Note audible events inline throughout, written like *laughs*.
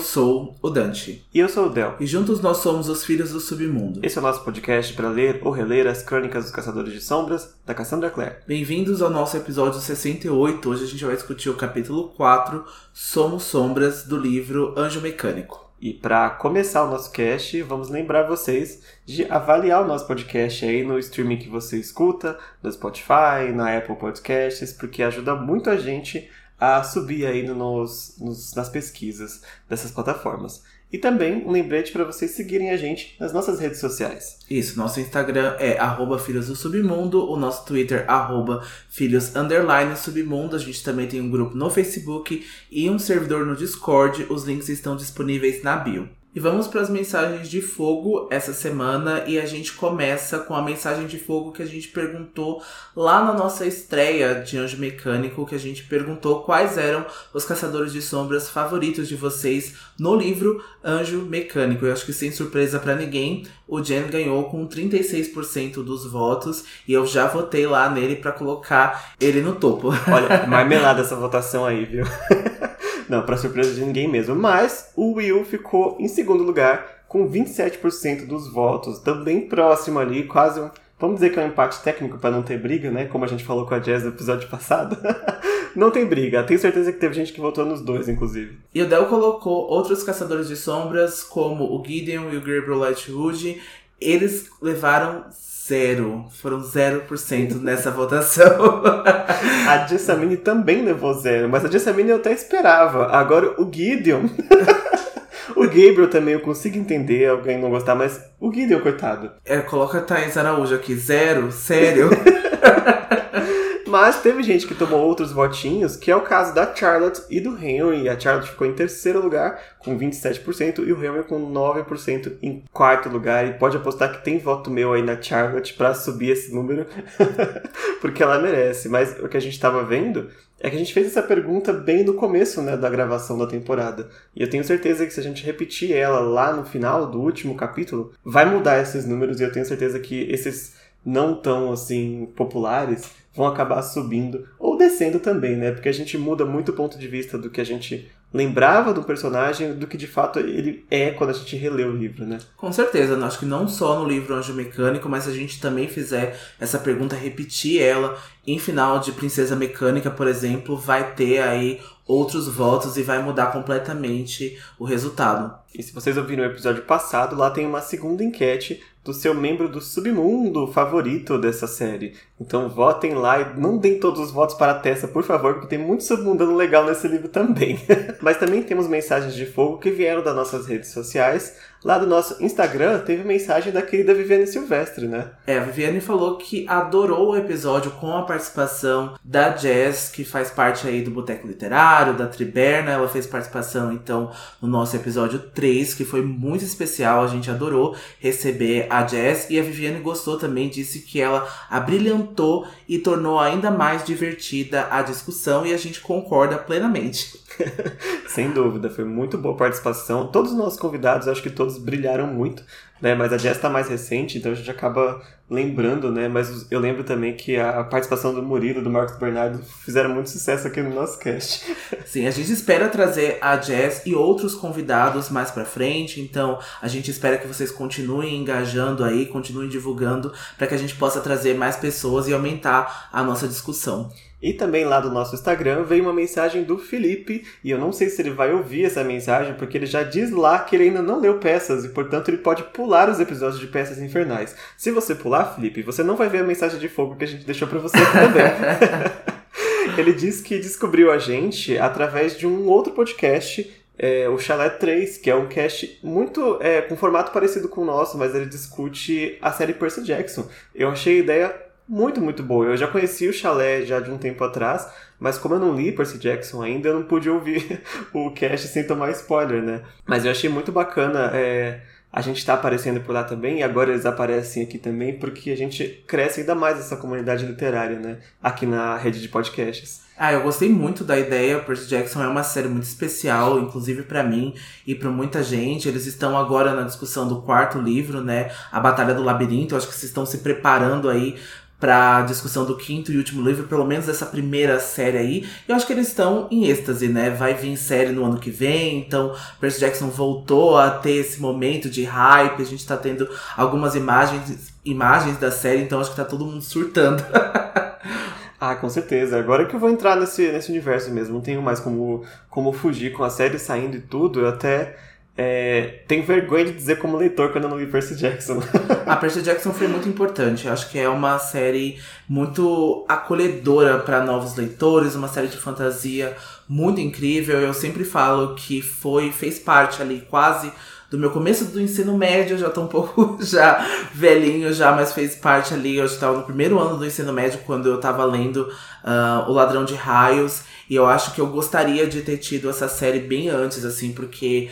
sou o Dante. E eu sou o Del. E juntos nós somos os Filhos do Submundo. Esse é o nosso podcast para ler ou reler as crônicas dos Caçadores de Sombras, da Cassandra Clare. Bem-vindos ao nosso episódio 68. Hoje a gente vai discutir o capítulo 4, Somos Sombras, do livro Anjo Mecânico. E para começar o nosso cast, vamos lembrar vocês de avaliar o nosso podcast aí no streaming que você escuta, no Spotify, na Apple Podcasts, porque ajuda muito a gente a subir aí nos, nos, nas pesquisas dessas plataformas. E também um lembrete para vocês seguirem a gente nas nossas redes sociais. Isso, nosso Instagram é arroba Filhos do Submundo, o nosso Twitter arroba Filhos Underline Submundo. A gente também tem um grupo no Facebook e um servidor no Discord. Os links estão disponíveis na bio. E vamos para as mensagens de fogo essa semana e a gente começa com a mensagem de fogo que a gente perguntou lá na nossa estreia de Anjo Mecânico, que a gente perguntou quais eram os caçadores de sombras favoritos de vocês no livro Anjo Mecânico. Eu acho que sem surpresa para ninguém, o Jen ganhou com 36% dos votos e eu já votei lá nele para colocar ele no topo. Olha, *laughs* marmelada essa votação aí, viu? *laughs* Não, para surpresa de ninguém mesmo. Mas o Will ficou em segundo lugar com 27% dos votos, também próximo ali, quase um. Vamos dizer que é um empate técnico para não ter briga, né? Como a gente falou com a Jazz no episódio passado. *laughs* não tem briga. Tenho certeza que teve gente que votou nos dois, inclusive. E o Del colocou outros caçadores de sombras, como o Gideon e o Gabriel Lightwood. Eles levaram zero. Foram 0% nessa votação. *laughs* a Jessamine também levou zero, mas a Jessamine eu até esperava. Agora o Gideon. *laughs* o Gabriel também eu consigo entender alguém não gostar, mas o Gideon, coitado. É, coloca a Thaís Araújo aqui, zero, sério. *laughs* Mas teve gente que tomou outros votinhos, que é o caso da Charlotte e do Henry. A Charlotte ficou em terceiro lugar com 27% e o Henry com 9% em quarto lugar. E pode apostar que tem voto meu aí na Charlotte para subir esse número, *laughs* porque ela merece. Mas o que a gente estava vendo é que a gente fez essa pergunta bem no começo né, da gravação da temporada. E eu tenho certeza que se a gente repetir ela lá no final do último capítulo, vai mudar esses números e eu tenho certeza que esses não tão assim populares vão acabar subindo ou descendo também, né? Porque a gente muda muito o ponto de vista do que a gente lembrava do personagem do que de fato ele é quando a gente relê o livro, né? Com certeza, acho que não só no livro Anjo Mecânico, mas se a gente também fizer essa pergunta, repetir ela em final de Princesa Mecânica, por exemplo, vai ter aí outros votos e vai mudar completamente o resultado. E se vocês ouviram o episódio passado, lá tem uma segunda enquete do seu membro do submundo favorito dessa série. Então votem lá e não deem todos os votos para a Tessa, por favor, porque tem muito submundano legal nesse livro também. *laughs* Mas também temos mensagens de fogo que vieram das nossas redes sociais. Lá do nosso Instagram teve mensagem da querida Viviane Silvestre, né? É, a Viviane falou que adorou o episódio com a participação da Jazz, que faz parte aí do Boteco Literário, da Triberna. Ela fez participação, então, no nosso episódio 3, que foi muito especial. A gente adorou receber a Jazz. E a Viviane gostou também, disse que ela abrilhantou e tornou ainda mais divertida a discussão. E a gente concorda plenamente. *laughs* Sem dúvida, foi muito boa participação. Todos os nossos convidados, acho que todos brilharam muito, né? Mas a Jess está mais recente, então a gente acaba lembrando, né? Mas eu lembro também que a participação do Murilo, do Marcos Bernardo, fizeram muito sucesso aqui no nosso cast. Sim, a gente espera trazer a Jess e outros convidados mais pra frente, então a gente espera que vocês continuem engajando aí, continuem divulgando, para que a gente possa trazer mais pessoas e aumentar a nossa discussão. E também lá do nosso Instagram veio uma mensagem do Felipe, e eu não sei se ele vai ouvir essa mensagem, porque ele já diz lá que ele ainda não leu peças, e portanto ele pode pular os episódios de Peças Infernais. Se você pular, Felipe, você não vai ver a mensagem de fogo que a gente deixou para você também. *laughs* ele diz que descobriu a gente através de um outro podcast é, o Chalé 3, que é um cast muito é, com formato parecido com o nosso, mas ele discute a série Percy Jackson. Eu achei a ideia muito, muito boa. Eu já conheci o Chalé já de um tempo atrás, mas como eu não li Percy Jackson ainda, eu não pude ouvir *laughs* o cast sem tomar spoiler, né? Mas eu achei muito bacana é, a gente estar tá aparecendo por lá também, e agora eles aparecem aqui também, porque a gente cresce ainda mais essa comunidade literária, né? Aqui na rede de podcasts. Ah, eu gostei muito da ideia. Percy Jackson é uma série muito especial, inclusive para mim e para muita gente. Eles estão agora na discussão do quarto livro, né? A Batalha do Labirinto. Eu acho que vocês estão se preparando aí pra discussão do quinto e último livro, pelo menos dessa primeira série aí. E eu acho que eles estão em êxtase, né? Vai vir série no ano que vem, então Percy Jackson voltou a ter esse momento de hype, a gente tá tendo algumas imagens, imagens da série, então acho que tá todo mundo surtando. *laughs* Ah, com certeza. Agora que eu vou entrar nesse, nesse universo mesmo, não tenho mais como, como fugir com a série saindo e tudo, eu até é, tenho vergonha de dizer como leitor quando eu não li Percy Jackson. a Percy Jackson foi muito importante. Eu acho que é uma série muito acolhedora para novos leitores, uma série de fantasia muito incrível. Eu sempre falo que foi fez parte ali quase do meu começo do ensino médio, já tô um *laughs* pouco já velhinho já, mas fez parte ali, eu estava no primeiro ano do ensino médio quando eu tava lendo uh, O Ladrão de Raios, e eu acho que eu gostaria de ter tido essa série bem antes, assim, porque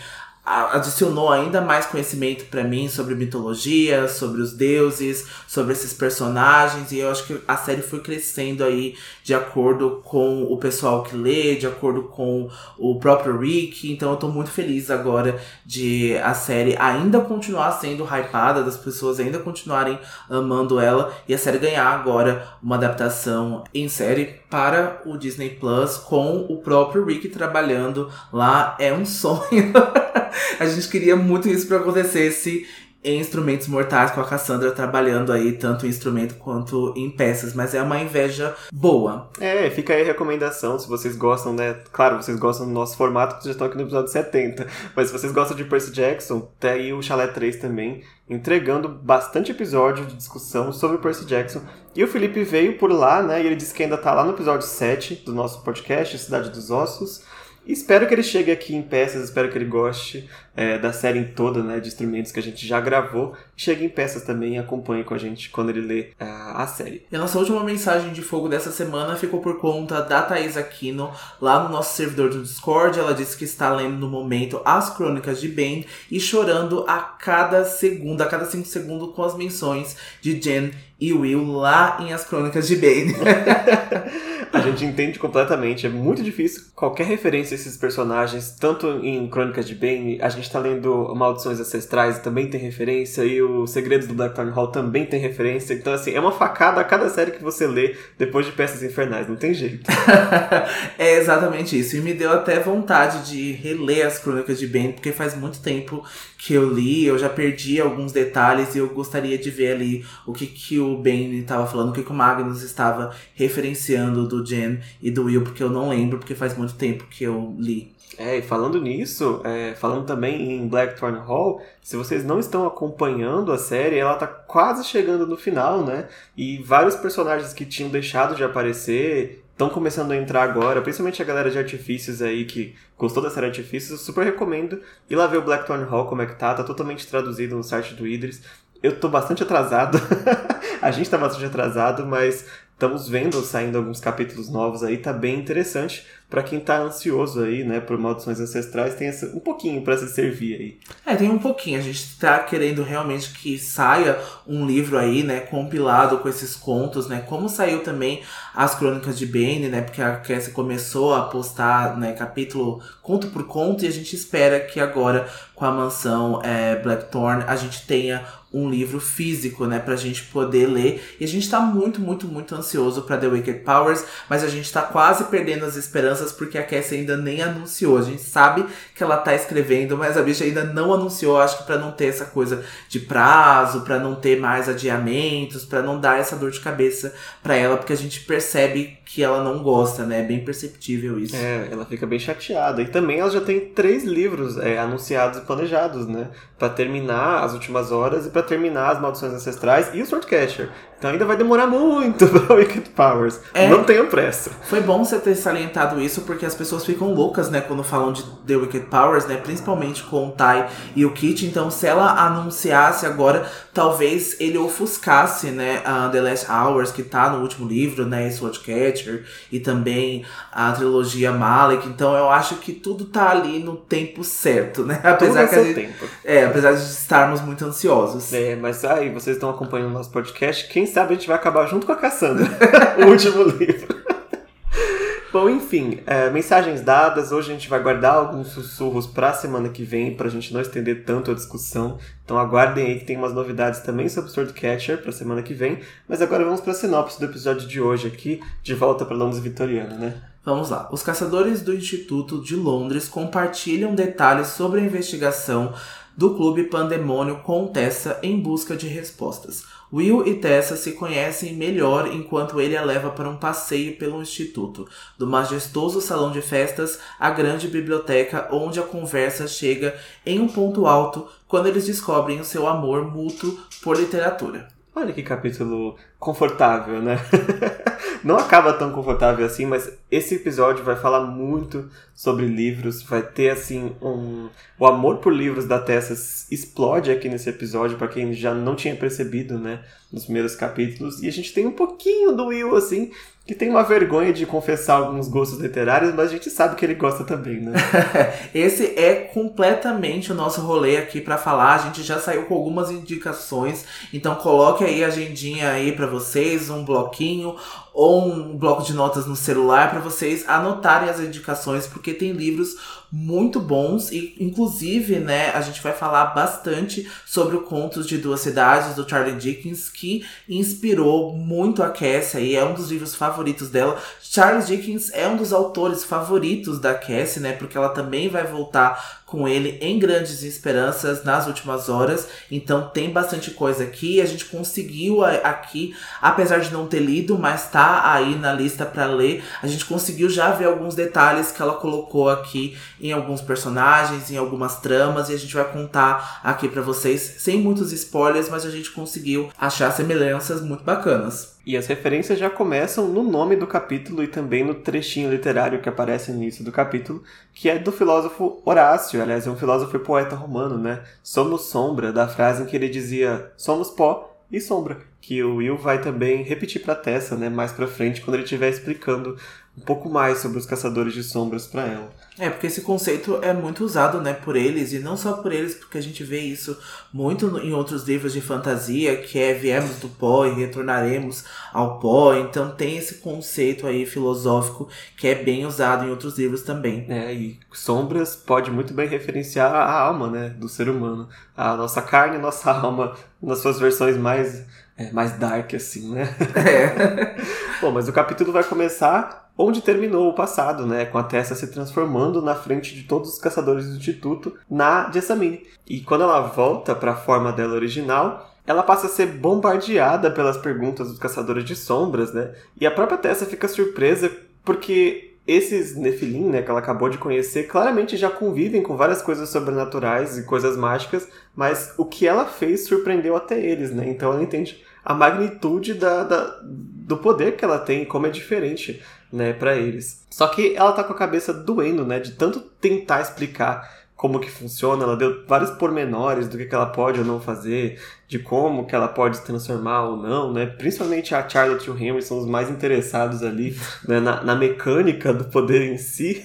adicionou ainda mais conhecimento para mim sobre mitologia, sobre os deuses, sobre esses personagens e eu acho que a série foi crescendo aí de acordo com o pessoal que lê, de acordo com o próprio Rick. Então eu tô muito feliz agora de a série ainda continuar sendo hypada, das pessoas ainda continuarem amando ela e a série ganhar agora uma adaptação em série para o Disney Plus com o próprio Rick trabalhando lá é um *laughs* sonho. *laughs* a gente queria muito isso para acontecesse em Instrumentos Mortais com a Cassandra trabalhando aí tanto em instrumento quanto em peças, mas é uma inveja boa. É, fica aí a recomendação, se vocês gostam, né? Claro, vocês gostam do nosso formato, que já estão aqui no episódio 70, mas se vocês gostam de Percy Jackson, tem aí o Chalé 3 também, entregando bastante episódio de discussão sobre Percy Jackson. E o Felipe veio por lá, né? E ele disse que ainda tá lá no episódio 7 do nosso podcast, Cidade dos Ossos. Espero que ele chegue aqui em peças, espero que ele goste é, da série toda, né, de instrumentos que a gente já gravou. Chegue em peças também e acompanhe com a gente quando ele lê a, a série. E a nossa última mensagem de fogo dessa semana ficou por conta da Thaís Aquino, lá no nosso servidor do Discord. Ela disse que está lendo no momento as crônicas de Ben e chorando a cada segundo, a cada cinco segundos com as menções de Jen e Will lá em As Crônicas de Bane. *laughs* a gente entende completamente. É muito difícil qualquer referência a esses personagens, tanto em Crônicas de Bane, a gente tá lendo Maldições Ancestrais, também tem referência, e o Segredos do Blackthorn Hall também tem referência. Então, assim, é uma facada a cada série que você lê depois de Peças Infernais, não tem jeito. *laughs* é exatamente isso. E me deu até vontade de reler as Crônicas de Bane, porque faz muito tempo que eu li, eu já perdi alguns detalhes e eu gostaria de ver ali o que, que o Ben estava falando, o que, que o Magnus estava referenciando do Jen e do Will, porque eu não lembro, porque faz muito tempo que eu li. É, e falando nisso, é, falando também em Blackthorn Hall, se vocês não estão acompanhando a série, ela tá quase chegando no final, né? E vários personagens que tinham deixado de aparecer estão começando a entrar agora, principalmente a galera de artifícios aí que gostou da série Artifícios, eu super recomendo ir lá ver o Blackthorn Hall como é que tá, tá totalmente traduzido no site do Idris. Eu tô bastante atrasado, *laughs* a gente tá bastante atrasado, mas estamos vendo saindo alguns capítulos novos aí, tá bem interessante para quem tá ansioso aí, né, por maldições ancestrais, tem essa, um pouquinho para se servir aí. É, tem um pouquinho. A gente tá querendo realmente que saia um livro aí, né, compilado com esses contos, né, como saiu também as Crônicas de Bane, né, porque a Cassie começou a postar, né, capítulo conto por conto e a gente espera que agora com a mansão é, Blackthorn a gente tenha um livro físico, né, pra gente poder ler. E a gente tá muito, muito, muito ansioso para The Wicked Powers, mas a gente tá quase perdendo as esperanças porque a Cassie ainda nem anunciou. A gente sabe que ela tá escrevendo, mas a bicha ainda não anunciou. Acho que para não ter essa coisa de prazo, para não ter mais adiamentos, para não dar essa dor de cabeça para ela, porque a gente percebe que ela não gosta, né? É bem perceptível isso. É, ela fica bem chateada. E também ela já tem três livros é, anunciados e planejados, né? Para terminar as últimas horas e para terminar as maldições ancestrais e o Swordcatcher. Então ainda vai demorar muito *laughs* para Wicked Powers. É, não tenham pressa. Foi bom você ter salientado isso, porque as pessoas ficam loucas, né, quando falam de The Wicked Powers, né? Principalmente com o Tai e o Kit. Então, se ela anunciasse agora, talvez ele ofuscasse, né, a The Last Hours, que tá no último livro, né? Swordcatcher, e também a trilogia Malek. Então eu acho que tudo tá ali no tempo certo, né? Apesar tudo que a gente, tempo. É, apesar de estarmos muito ansiosos. É, mas aí, vocês estão acompanhando o nosso podcast, quem sabe a gente vai acabar junto com a Cassandra, *laughs* o último livro. Bom, enfim, é, mensagens dadas. Hoje a gente vai guardar alguns sussurros para a semana que vem, para a gente não estender tanto a discussão. Então aguardem aí que tem umas novidades também sobre Swordcatcher para a semana que vem. Mas agora vamos para a sinopse do episódio de hoje aqui, de volta para Londres Vitoriana, né? Vamos lá. Os caçadores do Instituto de Londres compartilham detalhes sobre a investigação do clube Pandemônio com Tessa em busca de respostas. Will e Tessa se conhecem melhor enquanto ele a leva para um passeio pelo instituto, do majestoso salão de festas à grande biblioteca, onde a conversa chega em um ponto alto quando eles descobrem o seu amor mútuo por literatura. Olha que capítulo confortável, né? *laughs* Não acaba tão confortável assim, mas esse episódio vai falar muito sobre livros, vai ter assim um o amor por livros da Tessa explode aqui nesse episódio para quem já não tinha percebido, né, nos primeiros capítulos, e a gente tem um pouquinho do Will assim, que tem uma vergonha de confessar alguns gostos literários, mas a gente sabe que ele gosta também, né? *laughs* Esse é completamente o nosso rolê aqui para falar. A gente já saiu com algumas indicações, então coloque aí a agendinha aí para vocês, um bloquinho ou um bloco de notas no celular para vocês anotarem as indicações, porque tem livros muito bons e inclusive, né, a gente vai falar bastante sobre o Contos de Duas Cidades do Charlie Dickens que inspirou muito a Cassie é um dos livros favoritos dela. Charles Dickens é um dos autores favoritos da Cassie, né, porque ela também vai voltar com ele em Grandes Esperanças nas últimas horas. Então tem bastante coisa aqui. A gente conseguiu aqui, apesar de não ter lido, mas tá aí na lista para ler. A gente conseguiu já ver alguns detalhes que ela colocou aqui em alguns personagens, em algumas tramas e a gente vai contar aqui para vocês sem muitos spoilers, mas a gente conseguiu achar semelhanças muito bacanas. E as referências já começam no nome do capítulo e também no trechinho literário que aparece no início do capítulo, que é do filósofo Horácio, aliás, é um filósofo e poeta romano, né? Somos sombra, da frase em que ele dizia somos pó e sombra, que o Will vai também repetir para Tessa, né, mais para frente quando ele estiver explicando um pouco mais sobre os caçadores de sombras para ela. É, porque esse conceito é muito usado, né, por eles, e não só por eles, porque a gente vê isso muito em outros livros de fantasia, que é viemos do pó e retornaremos ao pó, então tem esse conceito aí filosófico que é bem usado em outros livros também. É, e sombras pode muito bem referenciar a alma, né, do ser humano, a nossa carne e nossa alma nas suas versões mais é, mais dark assim, né? É. *laughs* Bom, mas o capítulo vai começar onde terminou o passado, né, com a Tessa se transformando na frente de todos os caçadores do Instituto na Jessamine. E quando ela volta para a forma dela original, ela passa a ser bombardeada pelas perguntas dos caçadores de sombras, né? E a própria Tessa fica surpresa porque esses Nephilim, né, que ela acabou de conhecer, claramente já convivem com várias coisas sobrenaturais e coisas mágicas, mas o que ela fez surpreendeu até eles, né? Então ela entende a magnitude da, da do poder que ela tem como é diferente né, para eles. Só que ela tá com a cabeça doendo, né, de tanto tentar explicar como que funciona, ela deu vários pormenores do que, que ela pode ou não fazer, de como que ela pode se transformar ou não, né? Principalmente a Charlotte e o Henry são os mais interessados ali né, na, na mecânica do poder em si.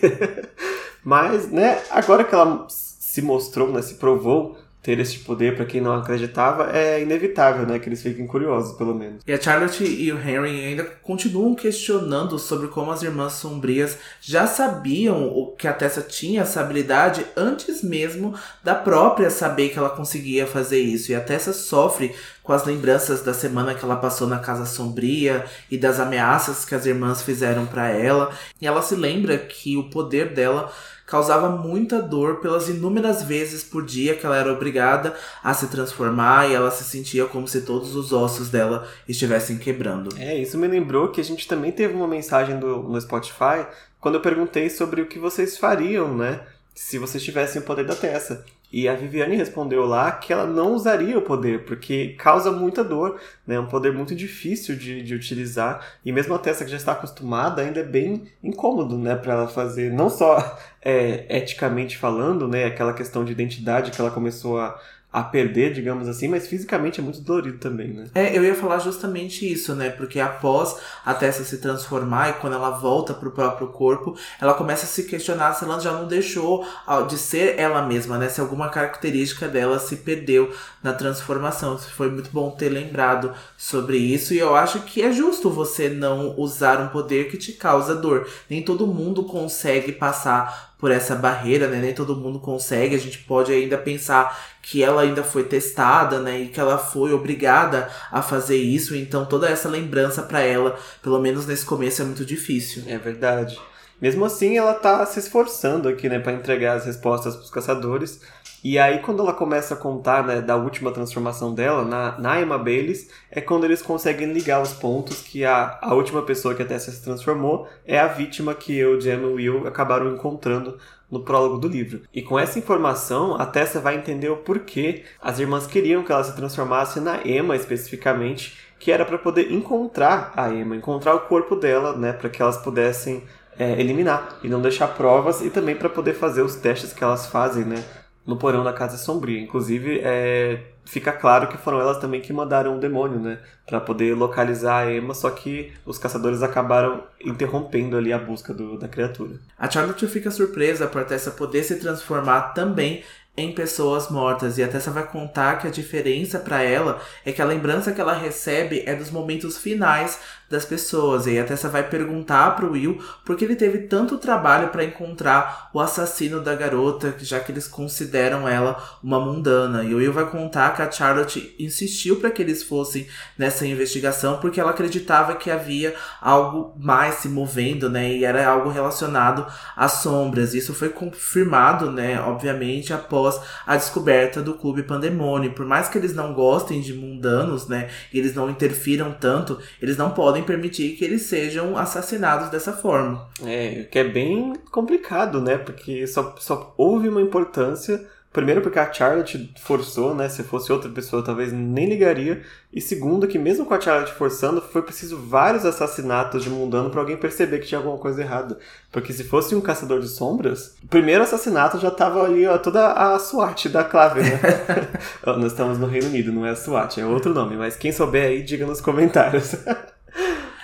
*laughs* Mas, né, agora que ela se mostrou, né, se provou ter esse poder para quem não acreditava é inevitável, né? Que eles fiquem curiosos, pelo menos. E a Charlotte e o Henry ainda continuam questionando sobre como as irmãs sombrias já sabiam o que a Tessa tinha essa habilidade antes mesmo da própria saber que ela conseguia fazer isso. E a Tessa sofre com as lembranças da semana que ela passou na casa sombria e das ameaças que as irmãs fizeram para ela. E ela se lembra que o poder dela causava muita dor pelas inúmeras vezes por dia que ela era obrigada a se transformar e ela se sentia como se todos os ossos dela estivessem quebrando. É, isso me lembrou que a gente também teve uma mensagem do, no Spotify quando eu perguntei sobre o que vocês fariam, né? Se vocês tivessem o poder da Tessa. E a Viviane respondeu lá que ela não usaria o poder, porque causa muita dor, né? É um poder muito difícil de, de utilizar. E mesmo a Tessa que já está acostumada, ainda é bem incômodo, né, para ela fazer. Não só é, eticamente falando, né? Aquela questão de identidade que ela começou a, a perder, digamos assim, mas fisicamente é muito dolorido também, né? É, eu ia falar justamente isso, né? Porque após a Tessa se transformar e quando ela volta pro próprio corpo, ela começa a se questionar se ela já não deixou de ser ela mesma, né? Se alguma característica dela se perdeu na transformação. Foi muito bom ter lembrado sobre isso e eu acho que é justo você não usar um poder que te causa dor. Nem todo mundo consegue passar por essa barreira, né? Nem todo mundo consegue. A gente pode ainda pensar que ela ainda foi testada, né? E que ela foi obrigada a fazer isso. Então toda essa lembrança para ela, pelo menos nesse começo, é muito difícil. É verdade. Mesmo assim, ela tá se esforçando aqui, né, para entregar as respostas para os caçadores. E aí, quando ela começa a contar né, da última transformação dela, na, na Emma Baylis, é quando eles conseguem ligar os pontos que a, a última pessoa que a Tessa se transformou é a vítima que eu, Jem e Will acabaram encontrando no prólogo do livro. E com essa informação, a Tessa vai entender o porquê as irmãs queriam que ela se transformasse na Emma especificamente, que era para poder encontrar a Emma, encontrar o corpo dela, né, para que elas pudessem é, eliminar e não deixar provas e também para poder fazer os testes que elas fazem, né, no porão da Casa Sombria. Inclusive, é, fica claro que foram elas também que mandaram um demônio, né? Pra poder localizar a Emma, só que os caçadores acabaram interrompendo ali a busca do, da criatura. A Charlotte fica surpresa por Tessa poder se transformar também em pessoas mortas e a Tessa vai contar que a diferença para ela é que a lembrança que ela recebe é dos momentos finais das pessoas. E a Tessa vai perguntar pro Will por que ele teve tanto trabalho para encontrar o assassino da garota, já que eles consideram ela uma mundana. E o Will vai contar que a Charlotte insistiu para que eles fossem nessa investigação porque ela acreditava que havia algo mais se movendo, né? E era algo relacionado às sombras. Isso foi confirmado, né? Obviamente, após a descoberta do Clube Pandemônio. Por mais que eles não gostem de mundanos, né? E eles não interfiram tanto, eles não podem permitir que eles sejam assassinados dessa forma. É, que é bem complicado, né? Porque só, só houve uma importância. Primeiro, porque a Charlotte forçou, né? Se fosse outra pessoa, talvez nem ligaria. E segundo, que mesmo com a Charlotte forçando, foi preciso vários assassinatos de mundano para alguém perceber que tinha alguma coisa errada. Porque se fosse um caçador de sombras, o primeiro assassinato já tava ali, ó, toda a SWAT da Clave, né? *laughs* Nós estamos no Reino Unido, não é a SWAT, é outro nome. Mas quem souber aí, diga nos comentários. *laughs*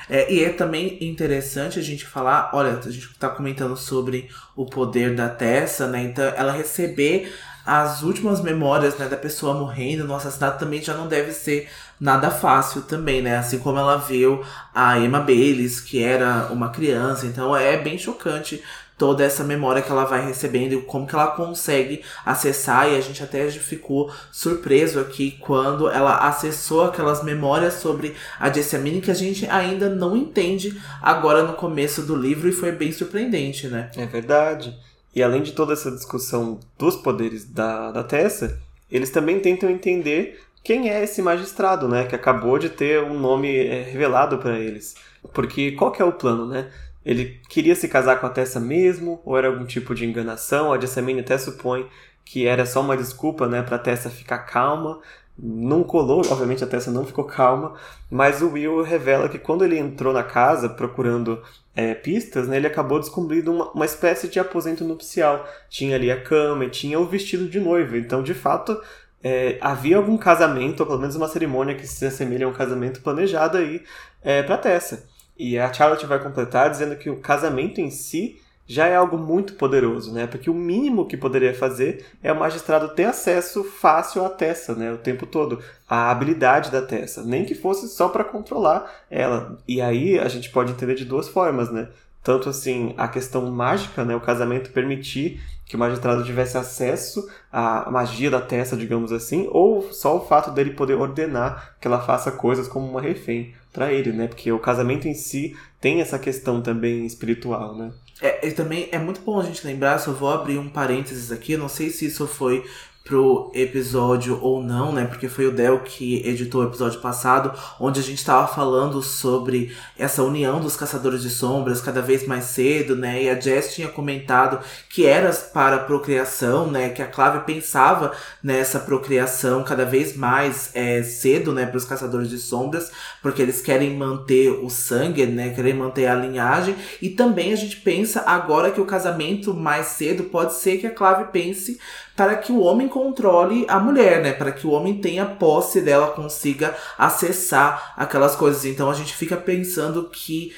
É, e é também interessante a gente falar, olha, a gente está comentando sobre o poder da Tessa, né? Então, ela receber as últimas memórias né, da pessoa morrendo no assassinato também já não deve ser nada fácil também, né? Assim como ela viu a Emma Baylis, que era uma criança. Então é bem chocante toda essa memória que ela vai recebendo e como que ela consegue acessar e a gente até ficou surpreso aqui quando ela acessou aquelas memórias sobre a Jessamine que a gente ainda não entende agora no começo do livro e foi bem surpreendente, né? É verdade. E além de toda essa discussão dos poderes da, da Tessa, eles também tentam entender quem é esse magistrado, né? Que acabou de ter um nome é, revelado para eles. Porque qual que é o plano, né? Ele queria se casar com a Tessa mesmo, ou era algum tipo de enganação? A Jessamine até supõe que era só uma desculpa, né, pra Tessa ficar calma. Não colou, obviamente a Tessa não ficou calma, mas o Will revela que quando ele entrou na casa procurando é, pistas, né, ele acabou descobrindo uma, uma espécie de aposento nupcial. Tinha ali a cama e tinha o vestido de noiva. Então, de fato, é, havia algum casamento, ou pelo menos uma cerimônia que se assemelha a um casamento planejado aí é, para Tessa. E a Charlotte vai completar dizendo que o casamento em si já é algo muito poderoso, né? Porque o mínimo que poderia fazer é o magistrado ter acesso fácil à Tessa, né? O tempo todo, a habilidade da Tessa, nem que fosse só para controlar ela. E aí a gente pode entender de duas formas, né? Tanto assim, a questão mágica, né? O casamento permitir que o magistrado tivesse acesso à magia da Tessa, digamos assim, ou só o fato dele poder ordenar que ela faça coisas como uma refém para ele, né? Porque o casamento em si tem essa questão também espiritual, né? É, e também é muito bom a gente lembrar, só vou abrir um parênteses aqui, não sei se isso foi pro episódio ou não, né? Porque foi o Del que editou o episódio passado, onde a gente estava falando sobre essa união dos caçadores de sombras cada vez mais cedo, né? E a Jess tinha comentado que era para a procriação, né? Que a Clave pensava nessa procriação cada vez mais é, cedo, né? Para os caçadores de sombras, porque eles querem manter o sangue, né? Querem manter a linhagem. E também a gente pensa agora que o casamento mais cedo pode ser que a Clave pense para que o homem controle a mulher, né? Para que o homem tenha posse dela, consiga acessar aquelas coisas. Então a gente fica pensando que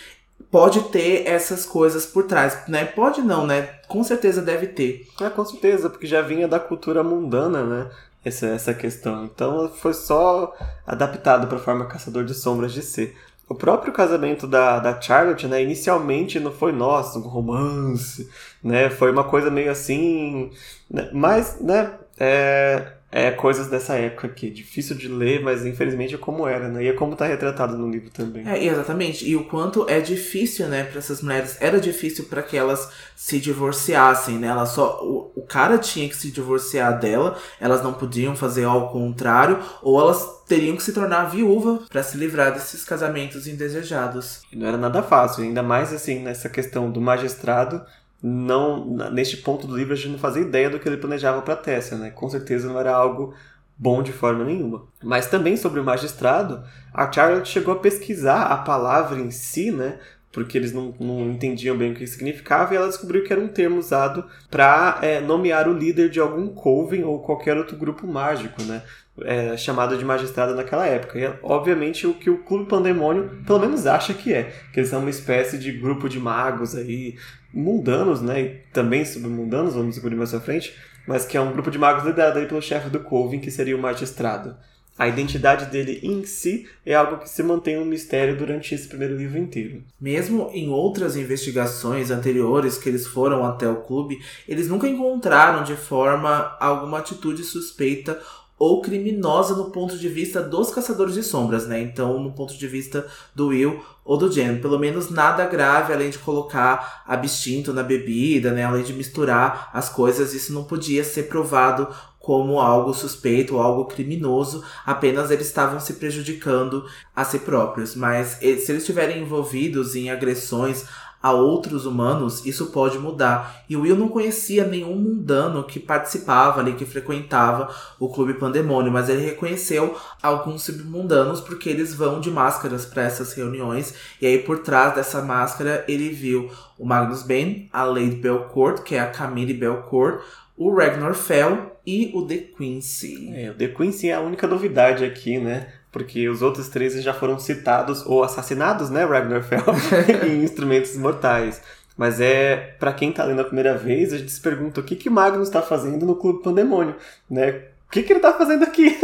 pode ter essas coisas por trás, né? Pode não, né? Com certeza deve ter. É, com certeza, porque já vinha da cultura mundana, né? Essa, essa questão. Então foi só adaptado para a forma Caçador de Sombras de ser. O próprio casamento da, da Charlotte, né, inicialmente não foi, nossa, um romance, né, foi uma coisa meio assim, né, mas, né, é, é, coisas dessa época aqui. Difícil de ler, mas infelizmente é como era, né? E é como tá retratado no livro também. É, exatamente. E o quanto é difícil, né, para essas mulheres. Era difícil para que elas se divorciassem, né? Ela só. O, o cara tinha que se divorciar dela, elas não podiam fazer ao contrário, ou elas teriam que se tornar viúva para se livrar desses casamentos indesejados. Não era nada fácil, ainda mais assim nessa questão do magistrado não neste ponto do livro a gente não fazia ideia do que ele planejava para Tessa, né? Com certeza não era algo bom de forma nenhuma. Mas também sobre o magistrado, a Charlotte chegou a pesquisar a palavra em si, né? Porque eles não, não entendiam bem o que significava, e ela descobriu que era um termo usado para é, nomear o líder de algum coven ou qualquer outro grupo mágico, né? É, chamado de magistrado naquela época. E é, obviamente o que o Clube Pandemônio pelo menos acha que é, que eles são uma espécie de grupo de magos aí, mundanos, né? E também submundanos, vamos descobrir mais à frente, mas que é um grupo de magos liderado aí pelo chefe do Coven, que seria o magistrado. A identidade dele em si é algo que se mantém um mistério durante esse primeiro livro inteiro. Mesmo em outras investigações anteriores que eles foram até o clube, eles nunca encontraram de forma alguma atitude suspeita ou criminosa no ponto de vista dos caçadores de sombras, né? Então, no ponto de vista do Will ou do Jen, pelo menos nada grave, além de colocar abstinto na bebida, né? Além de misturar as coisas, isso não podia ser provado como algo suspeito ou algo criminoso, apenas eles estavam se prejudicando a si próprios. Mas se eles estiverem envolvidos em agressões a outros humanos, isso pode mudar. E o Will não conhecia nenhum mundano que participava ali, que frequentava o Clube Pandemônio, mas ele reconheceu alguns submundanos porque eles vão de máscaras para essas reuniões. E aí, por trás dessa máscara, ele viu o Magnus Bane, a Lady Belcourt, que é a Camille Belcourt, o Ragnar Fell e o The Quincy. É, o The Quincy é a única novidade aqui, né? Porque os outros três já foram citados ou assassinados, né, Ragnar Fell, *laughs* em Instrumentos Mortais. Mas é, para quem tá lendo a primeira vez, a gente se pergunta o que que Magnus está fazendo no Clube Pandemônio, né? O que que ele tá fazendo aqui?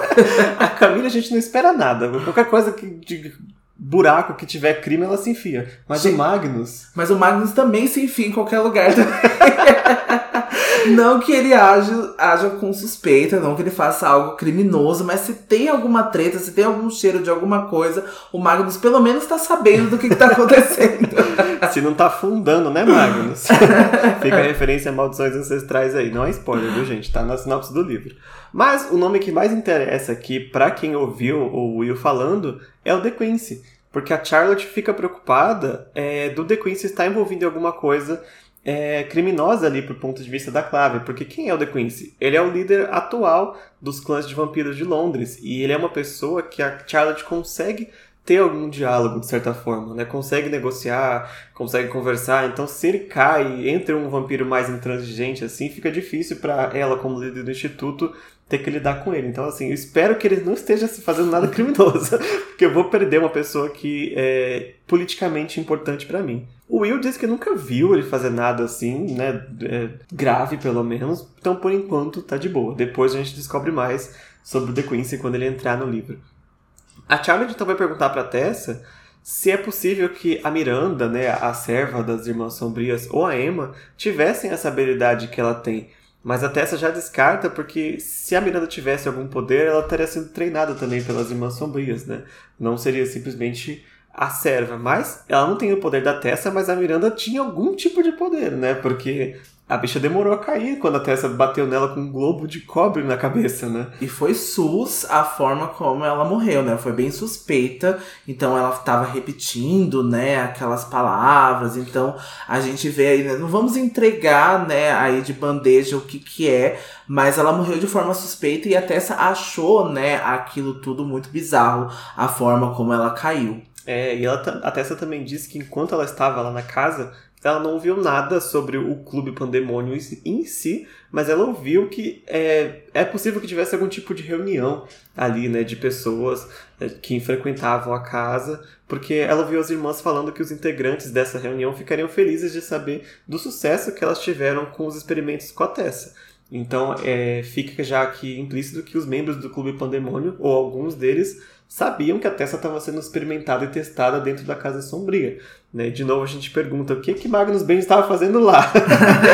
*laughs* a Camila a gente não espera nada. Qualquer coisa que de buraco que tiver crime, ela se enfia. Mas Sim. o Magnus... Mas o Magnus também se enfia em qualquer lugar. *laughs* não que ele haja, haja com suspeita, não que ele faça algo criminoso, mas se tem alguma treta, se tem algum cheiro de alguma coisa, o Magnus pelo menos tá sabendo do que, que tá acontecendo. *laughs* se não tá afundando, né, Magnus? *laughs* Fica a referência a maldições ancestrais aí. Não é spoiler, viu, gente? Tá na sinopse do livro. Mas o nome que mais interessa aqui, para quem ouviu o Will falando, é o The Quincy. Porque a Charlotte fica preocupada é, do The Quincy estar envolvido em alguma coisa é, criminosa ali pro ponto de vista da Clave, porque quem é o The Quincy? Ele é o líder atual dos clãs de vampiros de Londres, e ele é uma pessoa que a Charlotte consegue ter algum diálogo, de certa forma, né? Consegue negociar, consegue conversar, então se ele cai entre um vampiro mais intransigente assim, fica difícil para ela, como líder do instituto, ter que lidar com ele. Então, assim, eu espero que ele não esteja fazendo nada criminoso, *laughs* porque eu vou perder uma pessoa que é politicamente importante para mim. O Will disse que nunca viu ele fazer nada assim, né, é, grave pelo menos, então por enquanto tá de boa. Depois a gente descobre mais sobre o The Quincy quando ele entrar no livro. A Charlotte então vai perguntar para Tessa se é possível que a Miranda, né, a serva das Irmãs Sombrias, ou a Emma, tivessem essa habilidade que ela tem. Mas a Tessa já descarta porque se a Miranda tivesse algum poder, ela estaria sendo treinada também pelas Irmãs Sombrias, né? Não seria simplesmente a serva. Mas ela não tem o poder da Tessa, mas a Miranda tinha algum tipo de poder, né? Porque a bicha demorou a cair quando a Tessa bateu nela com um globo de cobre na cabeça, né? E foi sus a forma como ela morreu, né? Foi bem suspeita. Então ela estava repetindo, né, aquelas palavras. Então a gente vê aí, né? Não vamos entregar, né, aí de bandeja o que que é, mas ela morreu de forma suspeita e a Tessa achou, né, aquilo tudo muito bizarro, a forma como ela caiu. É, e ela, a Tessa também disse que enquanto ela estava lá na casa, ela não ouviu nada sobre o Clube Pandemônio em si, mas ela ouviu que é, é possível que tivesse algum tipo de reunião ali, né, de pessoas é, que frequentavam a casa, porque ela ouviu as irmãs falando que os integrantes dessa reunião ficariam felizes de saber do sucesso que elas tiveram com os experimentos com a Tessa. Então, é, fica já aqui implícito que os membros do Clube Pandemônio, ou alguns deles, sabiam que a Tessa estava sendo experimentada e testada dentro da Casa Sombria. Né? De novo, a gente pergunta o que, que Magnus Bane estava fazendo lá?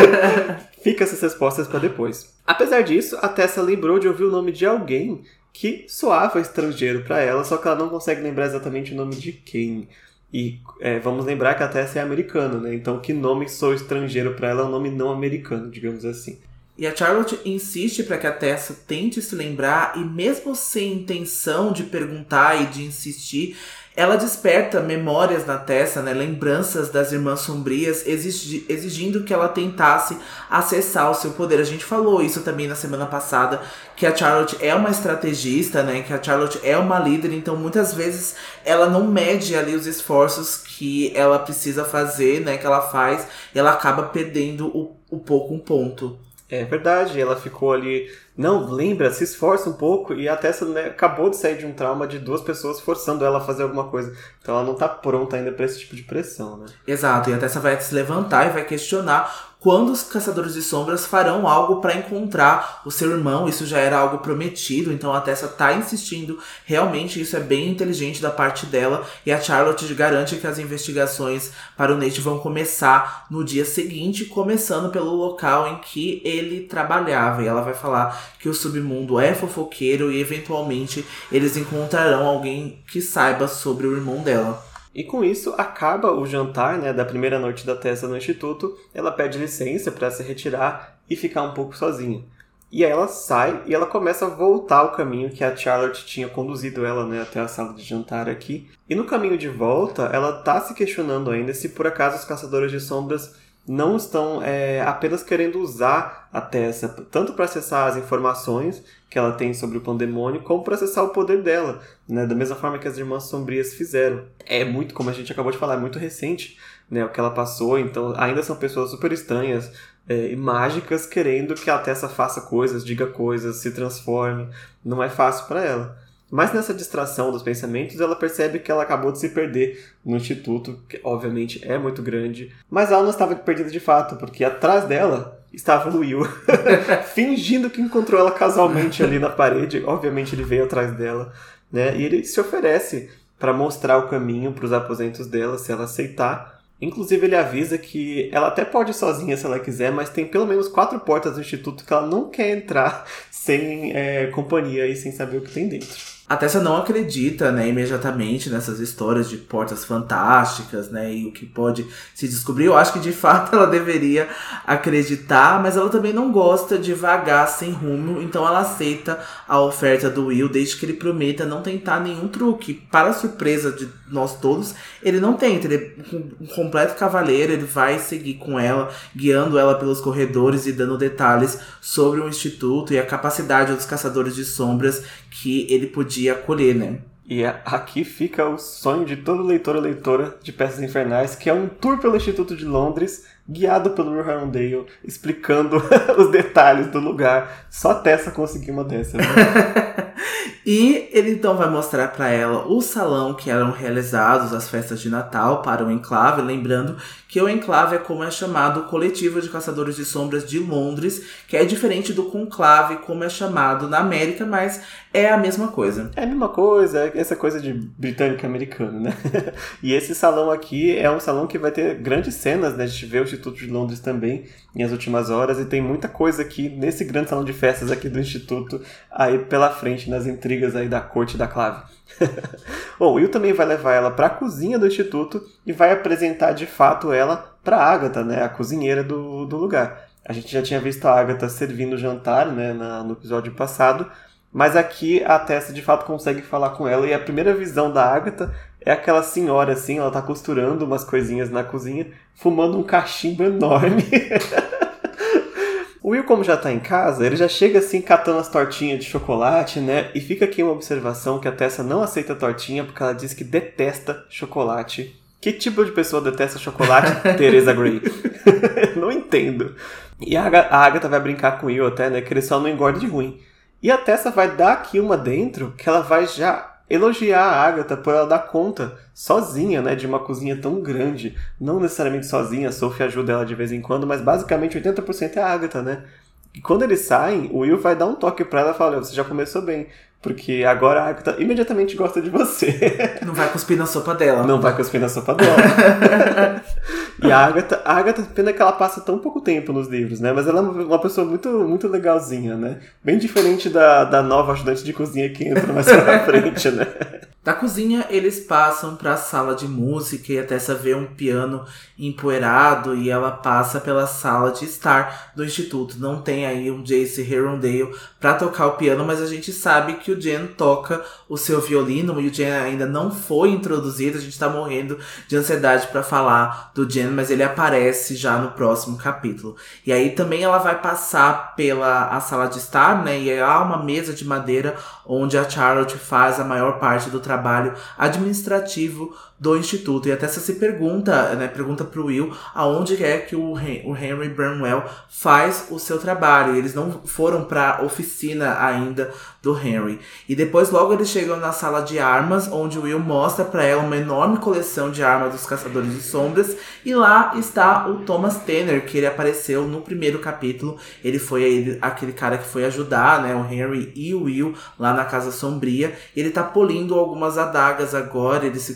*laughs* Fica essas respostas para depois. Apesar disso, a Tessa lembrou de ouvir o nome de alguém que soava estrangeiro para ela, só que ela não consegue lembrar exatamente o nome de quem. E é, vamos lembrar que a Tessa é americana, né? Então, que nome sou estrangeiro para ela é um nome não americano, digamos assim. E a Charlotte insiste para que a Tessa tente se lembrar, e mesmo sem intenção de perguntar e de insistir, ela desperta memórias na Tessa, né, lembranças das Irmãs Sombrias, exigi exigindo que ela tentasse acessar o seu poder. A gente falou isso também na semana passada, que a Charlotte é uma estrategista, né, que a Charlotte é uma líder, então muitas vezes ela não mede ali os esforços que ela precisa fazer, né, que ela faz, e ela acaba perdendo o, o pouco um ponto. É verdade, ela ficou ali, não, lembra, se esforça um pouco e a Tessa né, acabou de sair de um trauma de duas pessoas forçando ela a fazer alguma coisa. Então ela não tá pronta ainda para esse tipo de pressão, né? Exato, e a Tessa vai se levantar e vai questionar quando os caçadores de sombras farão algo para encontrar o seu irmão. Isso já era algo prometido, então a Tessa tá insistindo. Realmente isso é bem inteligente da parte dela e a Charlotte garante que as investigações para o Nate vão começar no dia seguinte, começando pelo local em que ele trabalhava. E ela vai falar que o submundo é fofoqueiro e eventualmente eles encontrarão alguém que saiba sobre o irmão dela. E com isso acaba o jantar né, da primeira noite da Tessa no instituto. Ela pede licença para se retirar e ficar um pouco sozinha. E aí ela sai e ela começa a voltar ao caminho que a Charlotte tinha conduzido ela né, até a sala de jantar aqui. E no caminho de volta, ela tá se questionando ainda se por acaso os caçadores de sombras não estão é, apenas querendo usar a Tessa tanto para acessar as informações que ela tem sobre o pandemônio, como para acessar o poder dela, né? da mesma forma que as Irmãs Sombrias fizeram. É muito, como a gente acabou de falar, é muito recente né, o que ela passou, então ainda são pessoas super estranhas é, e mágicas querendo que a Tessa faça coisas, diga coisas, se transforme. Não é fácil para ela. Mas nessa distração dos pensamentos, ela percebe que ela acabou de se perder no instituto, que obviamente é muito grande. Mas ela não estava perdida de fato, porque atrás dela estava o Will, *laughs* fingindo que encontrou ela casualmente ali na parede. Obviamente ele veio atrás dela, né? E ele se oferece para mostrar o caminho para os aposentos dela, se ela aceitar. Inclusive, ele avisa que ela até pode ir sozinha se ela quiser, mas tem pelo menos quatro portas do instituto que ela não quer entrar *laughs* sem é, companhia e sem saber o que tem dentro. A Tessa não acredita, né, imediatamente nessas histórias de portas fantásticas, né, e o que pode se descobrir. Eu acho que de *laughs* fato ela deveria acreditar, mas ela também não gosta de vagar sem rumo, então ela aceita a oferta do Will, desde que ele prometa não tentar nenhum truque. Para surpresa de nós todos, ele não tenta, ele é um completo cavaleiro, ele vai seguir com ela, guiando ela pelos corredores e dando detalhes sobre o instituto e a capacidade dos caçadores de sombras que ele podia acolher, né? E aqui fica o sonho de todo leitor ou leitora de Peças Infernais, que é um tour pelo Instituto de Londres, guiado pelo Will Herondale, explicando *laughs* os detalhes do lugar. Só Tessa conseguiu uma dessa. Né? *laughs* e ele então vai mostrar para ela o salão que eram realizados as festas de Natal para o enclave, lembrando que o enclave é como é chamado o coletivo de caçadores de sombras de Londres, que é diferente do conclave como é chamado na América, mas é a mesma coisa. É a mesma coisa, é essa coisa de britânico americano, né? *laughs* e esse salão aqui é um salão que vai ter grandes cenas, né? A gente vê o Instituto de Londres também em as últimas horas e tem muita coisa aqui nesse grande salão de festas aqui do Instituto aí pela frente nas intrigas aí da corte da clave. *laughs* Bom, Will também vai levar ela para a cozinha do instituto e vai apresentar de fato ela para Agatha, né, a cozinheira do, do lugar. A gente já tinha visto a Agatha servindo o jantar, né, na, no episódio passado, mas aqui a Tessa de fato consegue falar com ela e a primeira visão da Agatha é aquela senhora assim, ela tá costurando umas coisinhas na cozinha, fumando um cachimbo enorme. *laughs* O Will, como já tá em casa, ele já chega assim catando as tortinhas de chocolate, né? E fica aqui uma observação que a Tessa não aceita tortinha porque ela diz que detesta chocolate Que tipo de pessoa detesta chocolate? *laughs* Teresa Gray. *laughs* não entendo. E a, Ag a Agatha vai brincar com o Will até, né? Que ele só não engorda de ruim. E a Tessa vai dar aqui uma dentro que ela vai já elogiar a Agatha por ela dar conta sozinha, né, de uma cozinha tão grande. Não necessariamente sozinha, a Sophie ajuda ela de vez em quando, mas basicamente 80% é a Agatha, né? E quando eles saem, o Will vai dar um toque pra ela e fala: Você já começou bem. Porque agora a Agatha imediatamente gosta de você. *laughs* Não vai cuspir na sopa dela. Não vai cuspir na sopa dela. *laughs* e a Agatha, a Agatha, pena que ela passa tão pouco tempo nos livros, né? Mas ela é uma pessoa muito, muito legalzinha, né? Bem diferente da, da nova ajudante de cozinha que entra mais pra *laughs* frente, né? Da cozinha, eles passam para a sala de música e a Tessa vê um piano empoeirado e ela passa pela sala de estar do instituto. Não tem aí um Jace Herondale para tocar o piano, mas a gente sabe que o Jen toca o seu violino e o Jen ainda não foi introduzido. A gente tá morrendo de ansiedade para falar do Jen, mas ele aparece já no próximo capítulo. E aí também ela vai passar pela a sala de estar, né? E há uma mesa de madeira onde a Charlotte faz a maior parte do trabalho administrativo do instituto. E até você se pergunta, né, pergunta pro Will aonde é que o, o Henry Bramwell faz o seu trabalho. Eles não foram pra oficina ainda do Henry. E depois logo eles chegam na sala de armas, onde o Will mostra para ela uma enorme coleção de armas dos Caçadores de Sombras. E lá está o Thomas Tanner, que ele apareceu no primeiro capítulo. Ele foi aí, aquele cara que foi ajudar, né, o Henry e o Will lá na Casa Sombria. Ele tá polindo algumas adagas agora, eles se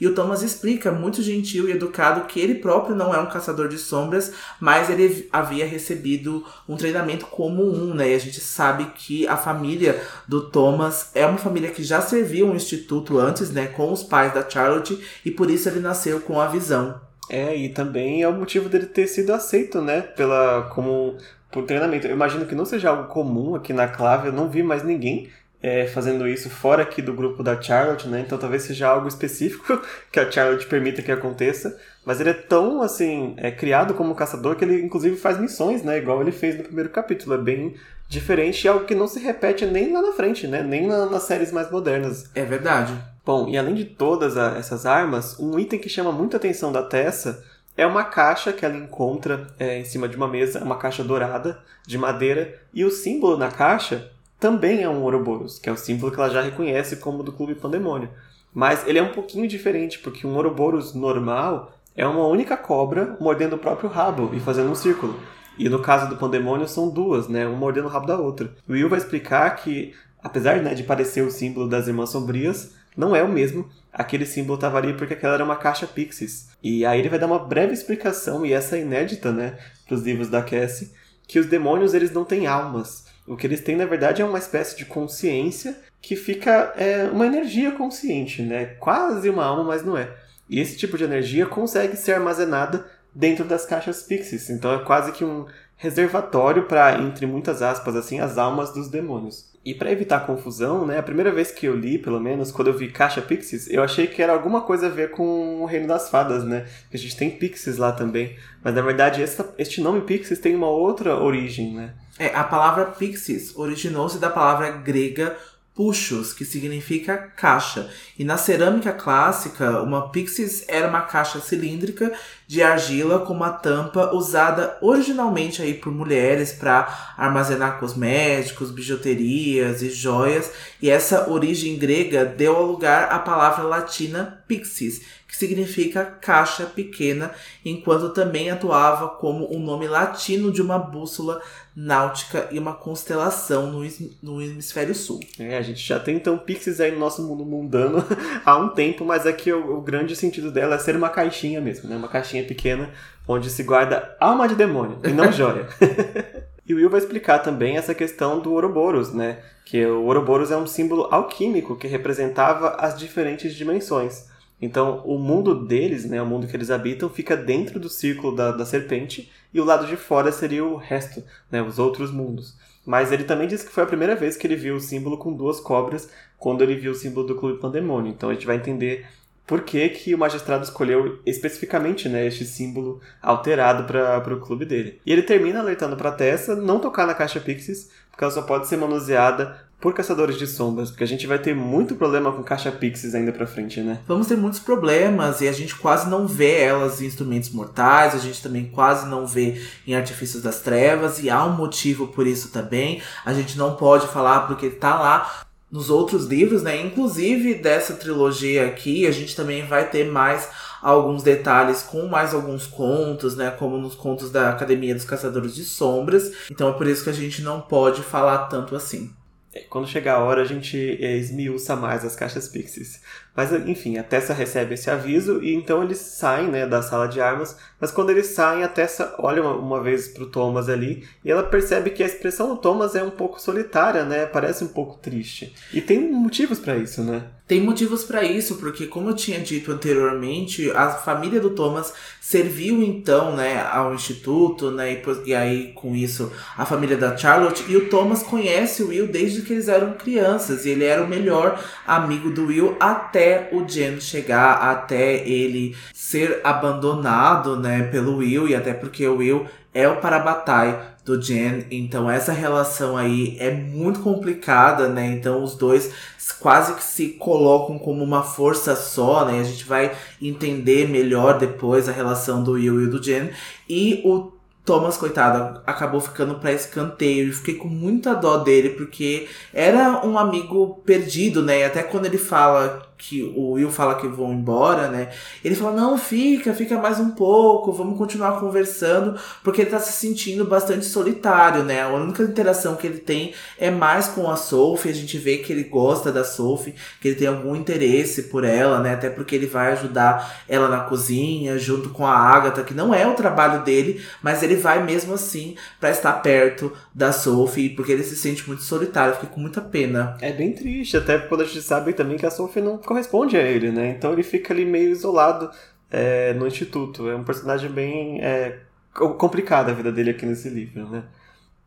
E o Thomas explica, muito gentil e educado, que ele próprio não é um caçador de sombras, mas ele havia recebido um treinamento como um, né? E a gente sabe que a família do Thomas é uma família que já serviu um instituto antes, né, com os pais da Charlotte, e por isso ele nasceu com a visão. É, e também é o motivo dele ter sido aceito, né, pela como por treinamento. Eu imagino que não seja algo comum aqui na Clave, eu não vi mais ninguém é, fazendo isso fora aqui do grupo da Charlotte, né? Então talvez seja algo específico *laughs* que a Charlotte permita que aconteça. Mas ele é tão, assim, é, criado como caçador que ele, inclusive, faz missões, né? Igual ele fez no primeiro capítulo. É bem diferente e algo que não se repete nem lá na frente, né? Nem na, nas séries mais modernas. É verdade. Bom, e além de todas a, essas armas, um item que chama muita atenção da Tessa é uma caixa que ela encontra é, em cima de uma mesa, uma caixa dourada de madeira, e o símbolo na caixa também é um Ouroboros, que é o símbolo que ela já reconhece como do Clube Pandemônio. Mas ele é um pouquinho diferente, porque um Ouroboros normal é uma única cobra mordendo o próprio rabo e fazendo um círculo. E no caso do Pandemônio são duas, né? Uma mordendo o rabo da outra. O Will vai explicar que, apesar né, de parecer o símbolo das Irmãs Sombrias, não é o mesmo. Aquele símbolo estava ali porque aquela era uma caixa Pixies. E aí ele vai dar uma breve explicação, e essa é inédita, né, para os livros da Cassie, que os demônios eles não têm almas. O que eles têm, na verdade, é uma espécie de consciência que fica é, uma energia consciente, né? Quase uma alma, mas não é. E esse tipo de energia consegue ser armazenada dentro das caixas Pixies. Então é quase que um reservatório para, entre muitas aspas, assim, as almas dos demônios. E para evitar confusão, né, a primeira vez que eu li, pelo menos, quando eu vi Caixa Pixies, eu achei que era alguma coisa a ver com o Reino das Fadas, né? A gente tem Pixies lá também. Mas na verdade, este nome Pixies tem uma outra origem, né? É, a palavra Pixies originou-se da palavra grega puxos, que significa caixa. E na cerâmica clássica, uma Pixies era uma caixa cilíndrica de argila com uma tampa usada originalmente aí por mulheres para armazenar cosméticos, bijuterias e joias. E essa origem grega deu lugar à palavra latina Pixies, que significa caixa pequena, enquanto também atuava como o um nome latino de uma bússola náutica e uma constelação no, no hemisfério sul. É, a gente já tem então Pixies aí no nosso mundo mundano *laughs* há um tempo, mas aqui o, o, grande sentido dela é ser uma caixinha mesmo, né? Uma caixinha pequena onde se guarda alma de demônio e não *laughs* joia. *laughs* e o Will vai explicar também essa questão do Ouroboros, né? Que o Ouroboros é um símbolo alquímico que representava as diferentes dimensões. Então, o mundo deles, né, o mundo que eles habitam, fica dentro do círculo da, da serpente e o lado de fora seria o resto, né, os outros mundos. Mas ele também disse que foi a primeira vez que ele viu o símbolo com duas cobras quando ele viu o símbolo do Clube Pandemônio. Então a gente vai entender por que, que o magistrado escolheu especificamente né, este símbolo alterado para o clube dele. E ele termina alertando para Tessa não tocar na caixa Pixies, porque ela só pode ser manuseada por Caçadores de Sombras, porque a gente vai ter muito problema com caixa Pixies ainda pra frente, né? Vamos ter muitos problemas e a gente quase não vê elas em Instrumentos Mortais, a gente também quase não vê em Artifícios das Trevas e há um motivo por isso também. A gente não pode falar porque tá lá nos outros livros, né? Inclusive dessa trilogia aqui, a gente também vai ter mais alguns detalhes com mais alguns contos, né? Como nos contos da Academia dos Caçadores de Sombras. Então é por isso que a gente não pode falar tanto assim. É, quando chegar a hora, a gente é, esmiuça mais as caixas Pixies. Mas, enfim, a Tessa recebe esse aviso e então eles saem né, da sala de armas. Mas quando eles saem, a Tessa olha uma, uma vez pro Thomas ali e ela percebe que a expressão do Thomas é um pouco solitária, né? Parece um pouco triste. E tem motivos para isso, né? Tem motivos para isso, porque como eu tinha dito anteriormente, a família do Thomas serviu então, né, ao instituto, né, e, e, aí com isso a família da Charlotte e o Thomas conhece o Will desde que eles eram crianças e ele era o melhor amigo do Will até o Jen chegar, até ele ser abandonado, né, pelo Will e até porque o Will é o Parabatai do Jen, então essa relação aí é muito complicada, né? Então os dois quase que se colocam como uma força só, né? A gente vai entender melhor depois a relação do Will e do Jen. E o Thomas, coitado, acabou ficando para escanteio e fiquei com muita dó dele porque era um amigo perdido, né? E até quando ele fala que o Will fala que vão embora, né? Ele fala: "Não, fica, fica mais um pouco, vamos continuar conversando", porque ele tá se sentindo bastante solitário, né? A única interação que ele tem é mais com a Sophie, a gente vê que ele gosta da Sophie, que ele tem algum interesse por ela, né? Até porque ele vai ajudar ela na cozinha junto com a Agatha, que não é o trabalho dele, mas ele vai mesmo assim para estar perto da Sophie, porque ele se sente muito solitário, fica com muita pena. É bem triste, até quando a gente sabe também que a Sophie não corresponde a ele, né? Então ele fica ali meio isolado é, no instituto. É um personagem bem é, complicado a vida dele aqui nesse livro, né?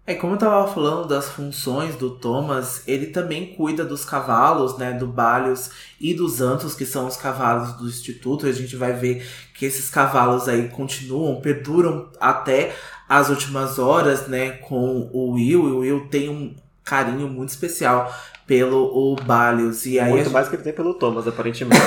É, como eu tava falando das funções do Thomas, ele também cuida dos cavalos, né, do Balios e dos Antos, que são os cavalos do Instituto. A gente vai ver que esses cavalos aí continuam, perduram até as últimas horas, né, com o Will. E o Will tem um carinho muito especial pelo o Balios. E aí Muito gente... mais que ele tem pelo Thomas, aparentemente.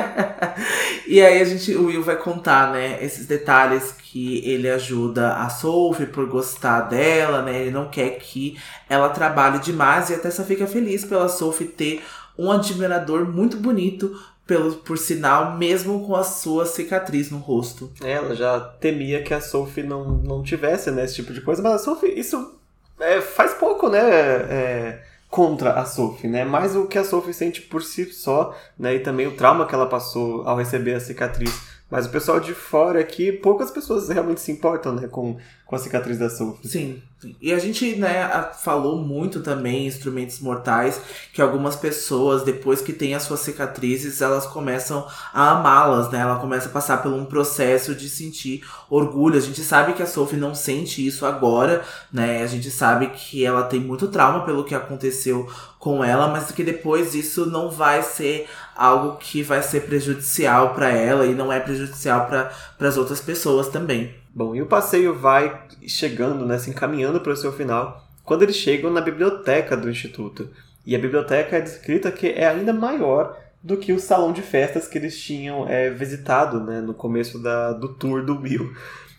*laughs* e aí a gente, o Will vai contar, né, esses detalhes que ele ajuda a Sophie por gostar dela, né? Ele não quer que ela trabalhe demais e até só fica feliz pela Sophie ter um admirador muito bonito pelo, por sinal, mesmo com a sua cicatriz no rosto. Ela já temia que a Sophie não, não tivesse né, esse tipo de coisa, mas a Sophie, isso é, faz pouco, né? É, contra a Sophie, né? Mais o que a Sophie sente por si só, né? E também o trauma que ela passou ao receber a cicatriz. Mas o pessoal de fora aqui, poucas pessoas realmente se importam, né? Com, com a cicatriz da Sophie. Sim. E a gente, né, falou muito também Instrumentos Mortais que algumas pessoas, depois que têm as suas cicatrizes, elas começam a amá-las, né? Ela começa a passar por um processo de sentir orgulho. A gente sabe que a Sophie não sente isso agora, né? A gente sabe que ela tem muito trauma pelo que aconteceu com ela, mas que depois isso não vai ser algo que vai ser prejudicial para ela e não é prejudicial para as outras pessoas também. Bom, e o passeio vai chegando, né, se encaminhando para o seu final, quando eles chegam na biblioteca do instituto. E a biblioteca é descrita que é ainda maior do que o salão de festas que eles tinham é, visitado né, no começo da, do tour do Will.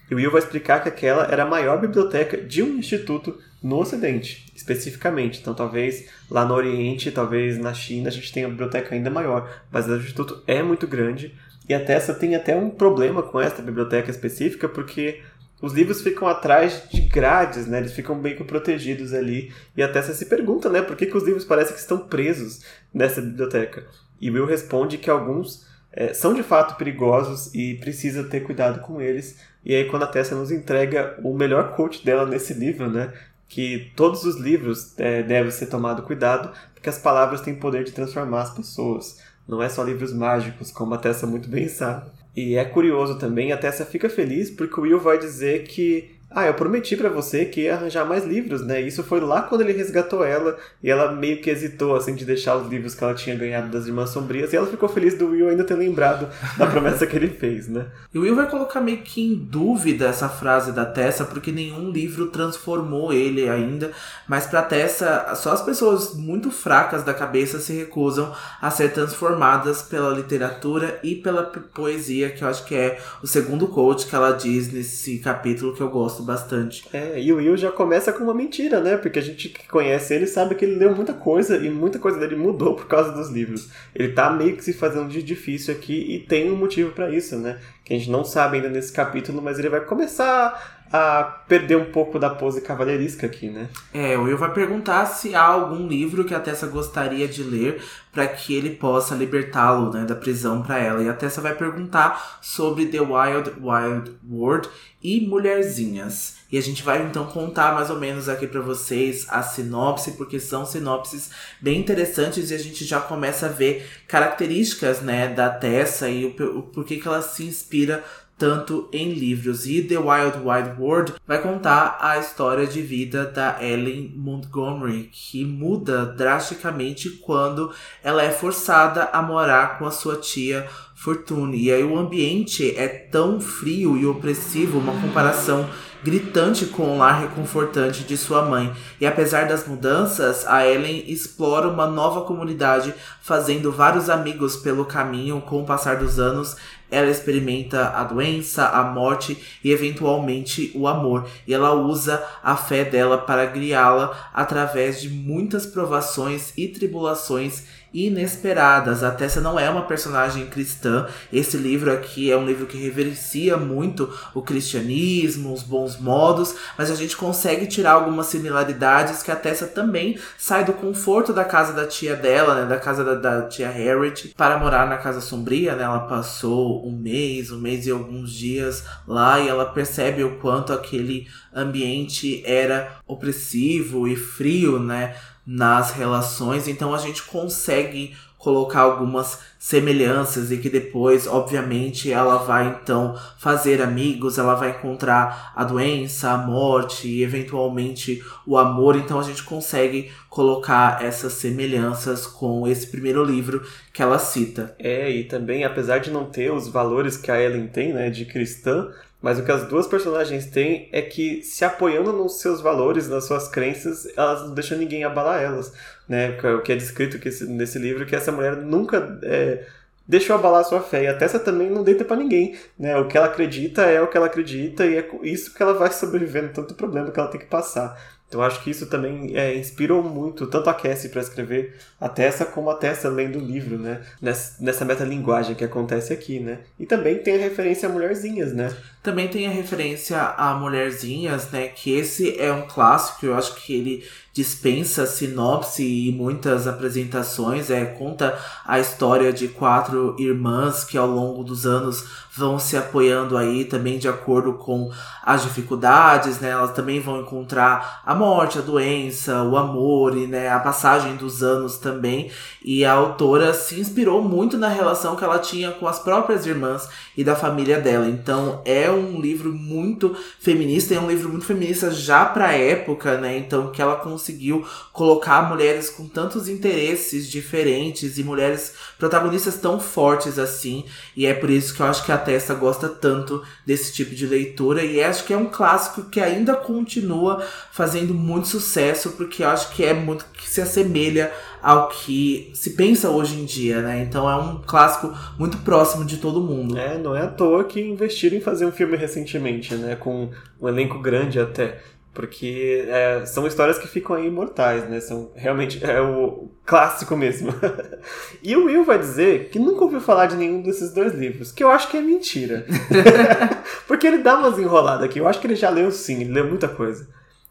E o Will vai explicar que aquela era a maior biblioteca de um instituto no Ocidente, especificamente. Então, talvez lá no Oriente, talvez na China, a gente tenha uma biblioteca ainda maior. Mas o instituto é muito grande e a Tessa tem até um problema com esta biblioteca específica, porque os livros ficam atrás de grades, né? Eles ficam bem protegidos ali. E a Tessa se pergunta, né? Por que, que os livros parecem que estão presos nessa biblioteca? E Will responde que alguns é, são de fato perigosos e precisa ter cuidado com eles. E aí quando a Tessa nos entrega o melhor quote dela nesse livro, né? Que todos os livros é, devem ser tomado cuidado, porque as palavras têm poder de transformar as pessoas. Não é só livros mágicos, como a Tessa muito bem sabe. E é curioso também, a Tessa fica feliz porque o Will vai dizer que ah, eu prometi para você que ia arranjar mais livros, né? Isso foi lá quando ele resgatou ela e ela meio que hesitou, assim, de deixar os livros que ela tinha ganhado das Irmãs Sombrias e ela ficou feliz do Will ainda ter lembrado da *laughs* promessa que ele fez, né? E o Will vai colocar meio que em dúvida essa frase da Tessa, porque nenhum livro transformou ele ainda, mas pra Tessa, só as pessoas muito fracas da cabeça se recusam a ser transformadas pela literatura e pela poesia, que eu acho que é o segundo quote que ela diz nesse capítulo que eu gosto bastante. É, e o Will já começa com uma mentira, né? Porque a gente que conhece ele sabe que ele leu muita coisa e muita coisa dele mudou por causa dos livros. Ele tá meio que se fazendo de difícil aqui e tem um motivo para isso, né? Que a gente não sabe ainda nesse capítulo, mas ele vai começar a perder um pouco da pose cavaleirisca aqui, né? É, o Will vai perguntar se há algum livro que a Tessa gostaria de ler para que ele possa libertá-lo né, da prisão para ela. E a Tessa vai perguntar sobre The Wild Wild World e Mulherzinhas. E a gente vai então contar mais ou menos aqui para vocês a sinopse, porque são sinopses bem interessantes e a gente já começa a ver características né, da Tessa e o, o porquê que ela se inspira tanto em livros. E The Wild Wild World vai contar a história de vida da Ellen Montgomery, que muda drasticamente quando ela é forçada a morar com a sua tia Fortune. E aí o ambiente é tão frio e opressivo, uma comparação gritante com o lar reconfortante de sua mãe. E apesar das mudanças, a Ellen explora uma nova comunidade, fazendo vários amigos pelo caminho com o passar dos anos ela experimenta a doença, a morte e eventualmente o amor. E ela usa a fé dela para guiá-la através de muitas provações e tribulações inesperadas. A Tessa não é uma personagem cristã. Esse livro aqui é um livro que reverencia muito o cristianismo, os bons modos, mas a gente consegue tirar algumas similaridades que a Tessa também sai do conforto da casa da tia dela, né, da casa da, da tia Harriet, para morar na casa sombria. Né? Ela passou um mês, um mês e alguns dias lá e ela percebe o quanto aquele ambiente era opressivo e frio, né? Nas relações, então a gente consegue colocar algumas semelhanças e que depois, obviamente, ela vai então fazer amigos, ela vai encontrar a doença, a morte e eventualmente o amor, então a gente consegue colocar essas semelhanças com esse primeiro livro que ela cita. É, e também apesar de não ter os valores que a Ellen tem, né, de cristã, mas o que as duas personagens têm é que, se apoiando nos seus valores, nas suas crenças, elas não deixam ninguém abalar elas. Né? O que é descrito nesse livro que essa mulher nunca é, deixou abalar sua fé. E a Tessa também não deita para ninguém. Né? O que ela acredita é o que ela acredita e é isso que ela vai sobrevivendo, tanto problema que ela tem que passar. Então acho que isso também é, inspirou muito tanto a Cassie para escrever a Tessa como a Tessa lendo o livro, né? Nessa, nessa metalinguagem que acontece aqui, né? E também tem a referência a Mulherzinhas, né? Também tem a referência a Mulherzinhas, né? Que esse é um clássico, eu acho que ele dispensa sinopse e muitas apresentações, é conta a história de quatro irmãs que ao longo dos anos vão se apoiando aí também de acordo com as dificuldades, né? Elas também vão encontrar a morte, a doença, o amor e né, a passagem dos anos também. E a autora se inspirou muito na relação que ela tinha com as próprias irmãs e da família dela. Então é um livro muito feminista, é um livro muito feminista já para época, né? Então que ela conseguiu colocar mulheres com tantos interesses diferentes e mulheres protagonistas tão fortes assim. E é por isso que eu acho que a Tessa gosta tanto desse tipo de leitura e acho que é um clássico que ainda continua fazendo muito sucesso, porque acho que é muito que se assemelha ao que se pensa hoje em dia, né? Então é um clássico muito próximo de todo mundo. É, não é à toa que investiram em fazer um filme recentemente, né? Com um elenco grande até. Porque é, são histórias que ficam aí imortais, né? São realmente é o clássico mesmo. *laughs* e o Will vai dizer que nunca ouviu falar de nenhum desses dois livros, que eu acho que é mentira. *laughs* *laughs* Porque ele dá umas enroladas aqui. Eu acho que ele já leu sim, ele leu muita coisa.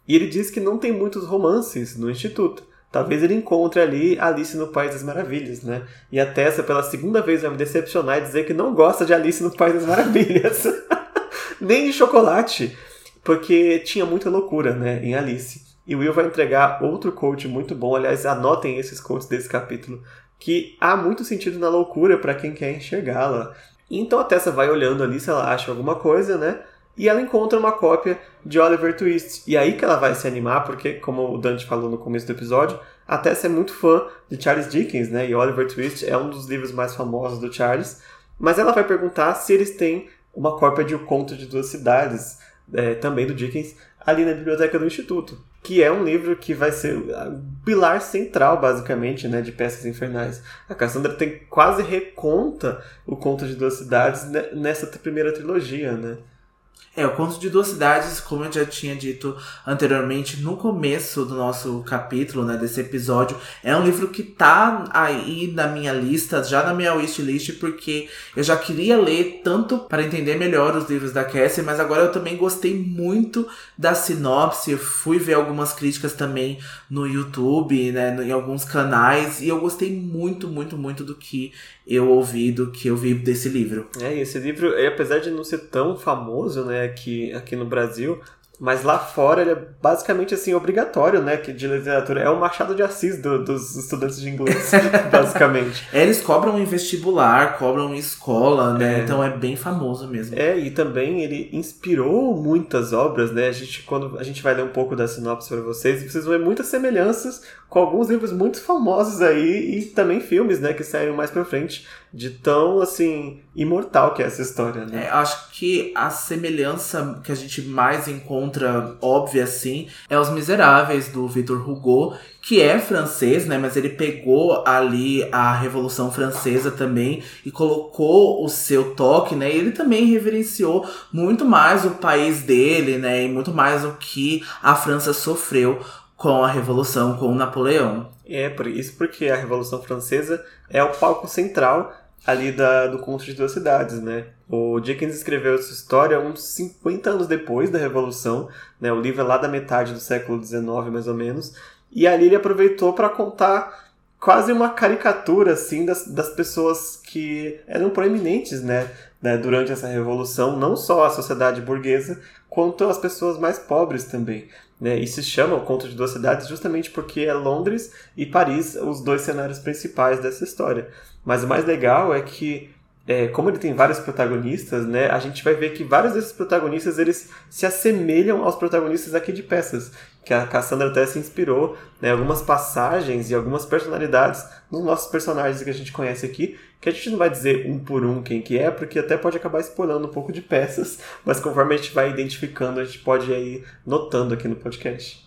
E ele diz que não tem muitos romances no Instituto. Talvez ele encontre ali Alice no País das Maravilhas, né? E a Tessa, pela segunda vez, vai me decepcionar e dizer que não gosta de Alice no País das Maravilhas. Nem de chocolate porque tinha muita loucura, né, em Alice. E Will vai entregar outro coach muito bom, aliás, anotem esses coaches desse capítulo, que há muito sentido na loucura para quem quer enxergá-la. Então a Tessa vai olhando ali se ela acha alguma coisa, né? e ela encontra uma cópia de Oliver Twist. E aí que ela vai se animar, porque, como o Dante falou no começo do episódio, a Tess é muito fã de Charles Dickens, né? E Oliver Twist é um dos livros mais famosos do Charles. Mas ela vai perguntar se eles têm uma cópia de O Conto de Duas Cidades, é, também do Dickens, ali na biblioteca do Instituto, que é um livro que vai ser o pilar central, basicamente, né, de Peças Infernais. A Cassandra tem quase reconta O Conto de Duas Cidades nessa primeira trilogia, né? É, o Conto de Duas Cidades, como eu já tinha dito anteriormente, no começo do nosso capítulo, né, desse episódio, é um livro que tá aí na minha lista, já na minha wishlist, porque eu já queria ler tanto para entender melhor os livros da Cassie, mas agora eu também gostei muito da sinopse, fui ver algumas críticas também no YouTube, né, em alguns canais, e eu gostei muito, muito, muito do que eu ouvi, do que eu vi desse livro. É, esse livro, apesar de não ser tão famoso, né, aqui, aqui no Brasil, mas lá fora ele é basicamente assim obrigatório, né? Que de literatura é o Machado de Assis do, dos estudantes de inglês, *laughs* basicamente. Eles cobram em vestibular, cobram em escola, né? É. Então é bem famoso mesmo. É, e também ele inspirou muitas obras, né? A gente quando a gente vai ler um pouco da sinopse para vocês, vocês vão ver muitas semelhanças com alguns livros muito famosos aí e também filmes, né, que saíram mais para frente de tão assim imortal que é essa história, né? É, acho que a semelhança que a gente mais encontra óbvia assim é Os Miseráveis do Victor Hugo, que é francês, né, mas ele pegou ali a Revolução Francesa também e colocou o seu toque, né? E ele também reverenciou muito mais o país dele, né, e muito mais o que a França sofreu com a Revolução, com Napoleão. É, por isso porque a Revolução Francesa é o palco central ali da, do Conto de Duas Cidades, né? O Dickens escreveu essa história uns 50 anos depois da Revolução, né? O livro é lá da metade do século XIX, mais ou menos, e ali ele aproveitou para contar quase uma caricatura, assim, das, das pessoas que eram proeminentes, né? né? Durante essa Revolução, não só a sociedade burguesa, quanto as pessoas mais pobres também. Né? E se chama o Conto de Duas Cidades justamente porque é Londres e Paris os dois cenários principais dessa história. Mas o mais legal é que, é, como ele tem vários protagonistas, né, a gente vai ver que vários desses protagonistas eles se assemelham aos protagonistas aqui de peças, que a Cassandra até se inspirou, né, algumas passagens e algumas personalidades nos nossos personagens que a gente conhece aqui, que a gente não vai dizer um por um quem que é, porque até pode acabar spoilando um pouco de peças, mas conforme a gente vai identificando, a gente pode ir notando aqui no podcast.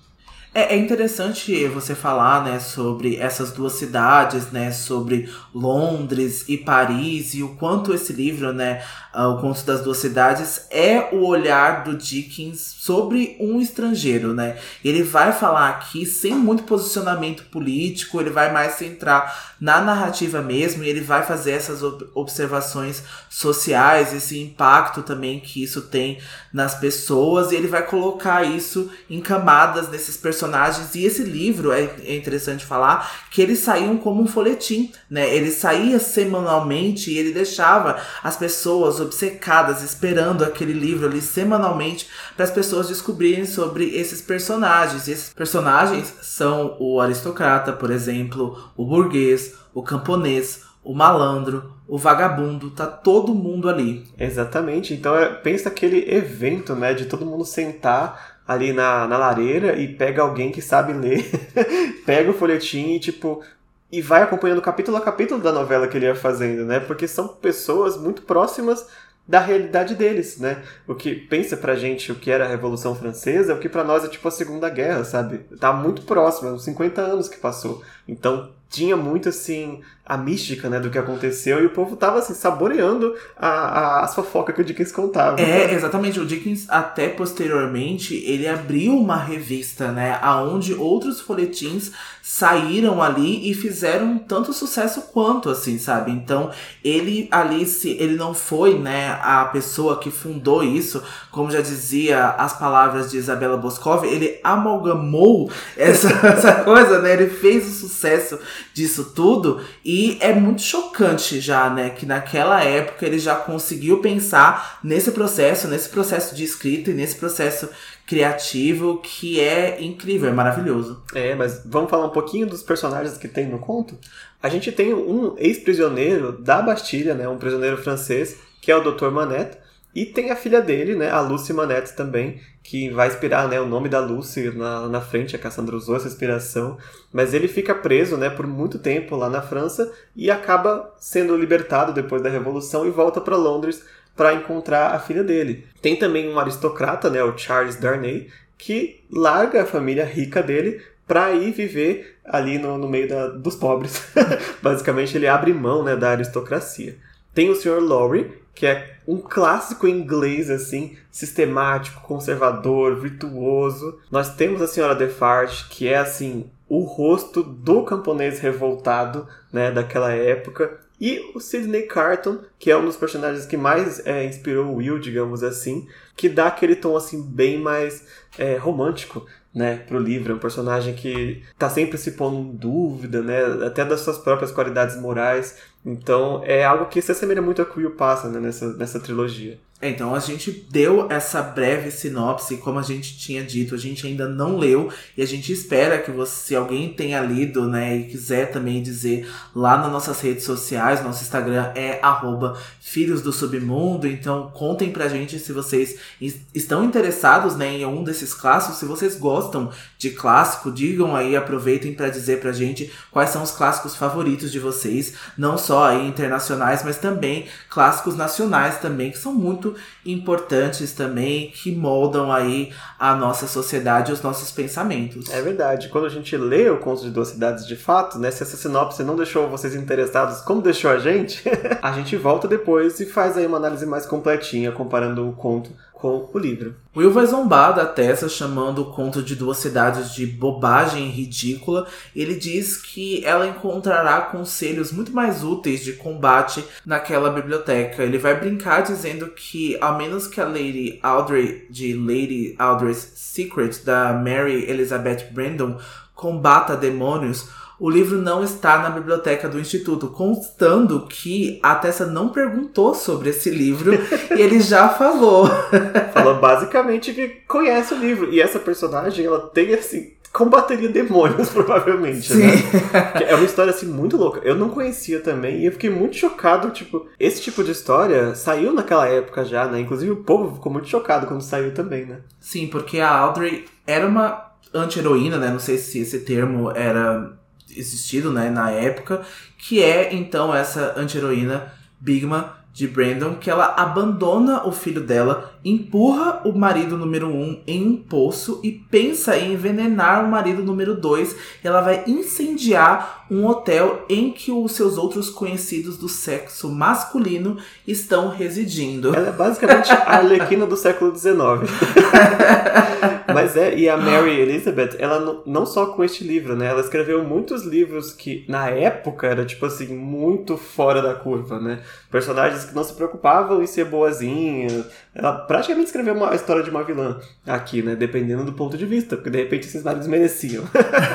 É, é, interessante você falar, né, sobre essas duas cidades, né, sobre Londres e Paris e o quanto esse livro, né, uh, o Conto das Duas Cidades é o olhar do Dickens sobre um estrangeiro, né? Ele vai falar aqui sem muito posicionamento político, ele vai mais centrar na narrativa mesmo e ele vai fazer essas observações sociais, esse impacto também que isso tem nas pessoas e ele vai colocar isso em camadas desses personagens e esse livro é, é interessante falar que eles saíam como um folhetim, né? Ele saía semanalmente e ele deixava as pessoas obcecadas esperando aquele livro ali semanalmente para as pessoas descobrirem sobre esses personagens. E esses personagens são o aristocrata, por exemplo, o burguês, o camponês, o malandro, o vagabundo, tá todo mundo ali. Exatamente. Então é, pensa aquele evento, né, de todo mundo sentar ali na, na lareira e pega alguém que sabe ler, *laughs* pega o folhetim e tipo e vai acompanhando capítulo a capítulo da novela que ele ia fazendo, né? Porque são pessoas muito próximas da realidade deles, né? O que pensa pra gente o que era a Revolução Francesa, o que para nós é tipo a Segunda Guerra, sabe? Tá muito próximo, uns 50 anos que passou. Então, tinha muito assim a mística né, do que aconteceu e o povo tava assim, saboreando a, a, a fofoca que o Dickens contava. É, exatamente. O Dickens, até posteriormente, ele abriu uma revista, né? Onde outros folhetins saíram ali e fizeram tanto sucesso quanto, assim, sabe? Então, ele ali, se ele não foi, né, a pessoa que fundou isso, como já dizia as palavras de Isabela Boscov, ele amalgamou essa, *laughs* essa coisa, né? Ele fez o sucesso disso tudo e é muito chocante já, né, que naquela época ele já conseguiu pensar nesse processo, nesse processo de escrita e nesse processo criativo que é incrível, é maravilhoso. É, mas vamos falar um pouquinho dos personagens que tem no conto? A gente tem um ex-prisioneiro da Bastilha, né, um prisioneiro francês, que é o Dr. Manette, E tem a filha dele, né, a Lucy Manette também, que vai inspirar né, o nome da Lucy na, na frente, a Cassandra usou essa inspiração. Mas ele fica preso né, por muito tempo lá na França e acaba sendo libertado depois da Revolução e volta para Londres para encontrar a filha dele. Tem também um aristocrata, né, o Charles Darnay, que larga a família rica dele para ir viver ali no, no meio da, dos pobres. *laughs* Basicamente, ele abre mão né, da aristocracia. Tem o Sr. Lowry, que é um clássico inglês, assim, sistemático, conservador, virtuoso. Nós temos a Senhora Defarge, que é, assim, o rosto do camponês revoltado, né, daquela época. E o Sidney Carton, que é um dos personagens que mais é, inspirou o Will, digamos assim, que dá aquele tom, assim, bem mais é, romântico, né, pro livro. É um personagem que tá sempre se pondo em dúvida, né, até das suas próprias qualidades morais. Então é algo que se assemelha muito ao que o Will passa né, nessa, nessa trilogia. Então a gente deu essa breve sinopse, como a gente tinha dito, a gente ainda não leu e a gente espera que você, se alguém tenha lido, né, e quiser também dizer lá nas nossas redes sociais, nosso Instagram é arroba Filhos do Submundo, então contem pra gente se vocês estão interessados, né, em um desses clássicos, se vocês gostam de clássico, digam aí, aproveitem para dizer pra gente quais são os clássicos favoritos de vocês, não só aí internacionais, mas também clássicos nacionais também, que são muito muito importantes também que moldam aí a nossa sociedade e os nossos pensamentos. É verdade. Quando a gente lê o Conto de Duas Cidades de fato, né, se essa sinopse não deixou vocês interessados como deixou a gente, *laughs* a gente volta depois e faz aí uma análise mais completinha comparando o conto com o livro. Will vai zombar da Tessa, chamando o conto de duas cidades de bobagem ridícula. Ele diz que ela encontrará conselhos muito mais úteis de combate naquela biblioteca. Ele vai brincar dizendo que, ao menos que a Lady Audrey, de Lady Audrey's Secret, da Mary Elizabeth Brandon, combata demônios, o livro não está na biblioteca do Instituto, constando que a Tessa não perguntou sobre esse livro *laughs* e ele já falou. Falou basicamente que conhece o livro. E essa personagem, ela tem assim. Combateria demônios, *laughs* provavelmente, né? Sim. né? É uma história assim muito louca. Eu não conhecia também e eu fiquei muito chocado. Tipo, esse tipo de história saiu naquela época já, né? Inclusive o povo ficou muito chocado quando saiu também, né? Sim, porque a Audrey era uma anti-heroína, né? Não sei se esse termo era existido né, na época, que é então essa anti-heroína Bigma de Brandon, que ela abandona o filho dela, empurra o marido número um em um poço e pensa em envenenar o marido número dois. Ela vai incendiar um hotel em que os seus outros conhecidos do sexo masculino estão residindo. Ela é basicamente a Arlequina do século XIX. *laughs* Mas é, e a Mary Elizabeth, ela não só com este livro, né? Ela escreveu muitos livros que na época era tipo assim, muito fora da curva, né? Personagens que não se preocupavam em ser boazinhas. Ela praticamente escreveu uma história de uma vilã aqui, né? Dependendo do ponto de vista, porque de repente esses maridos mereciam.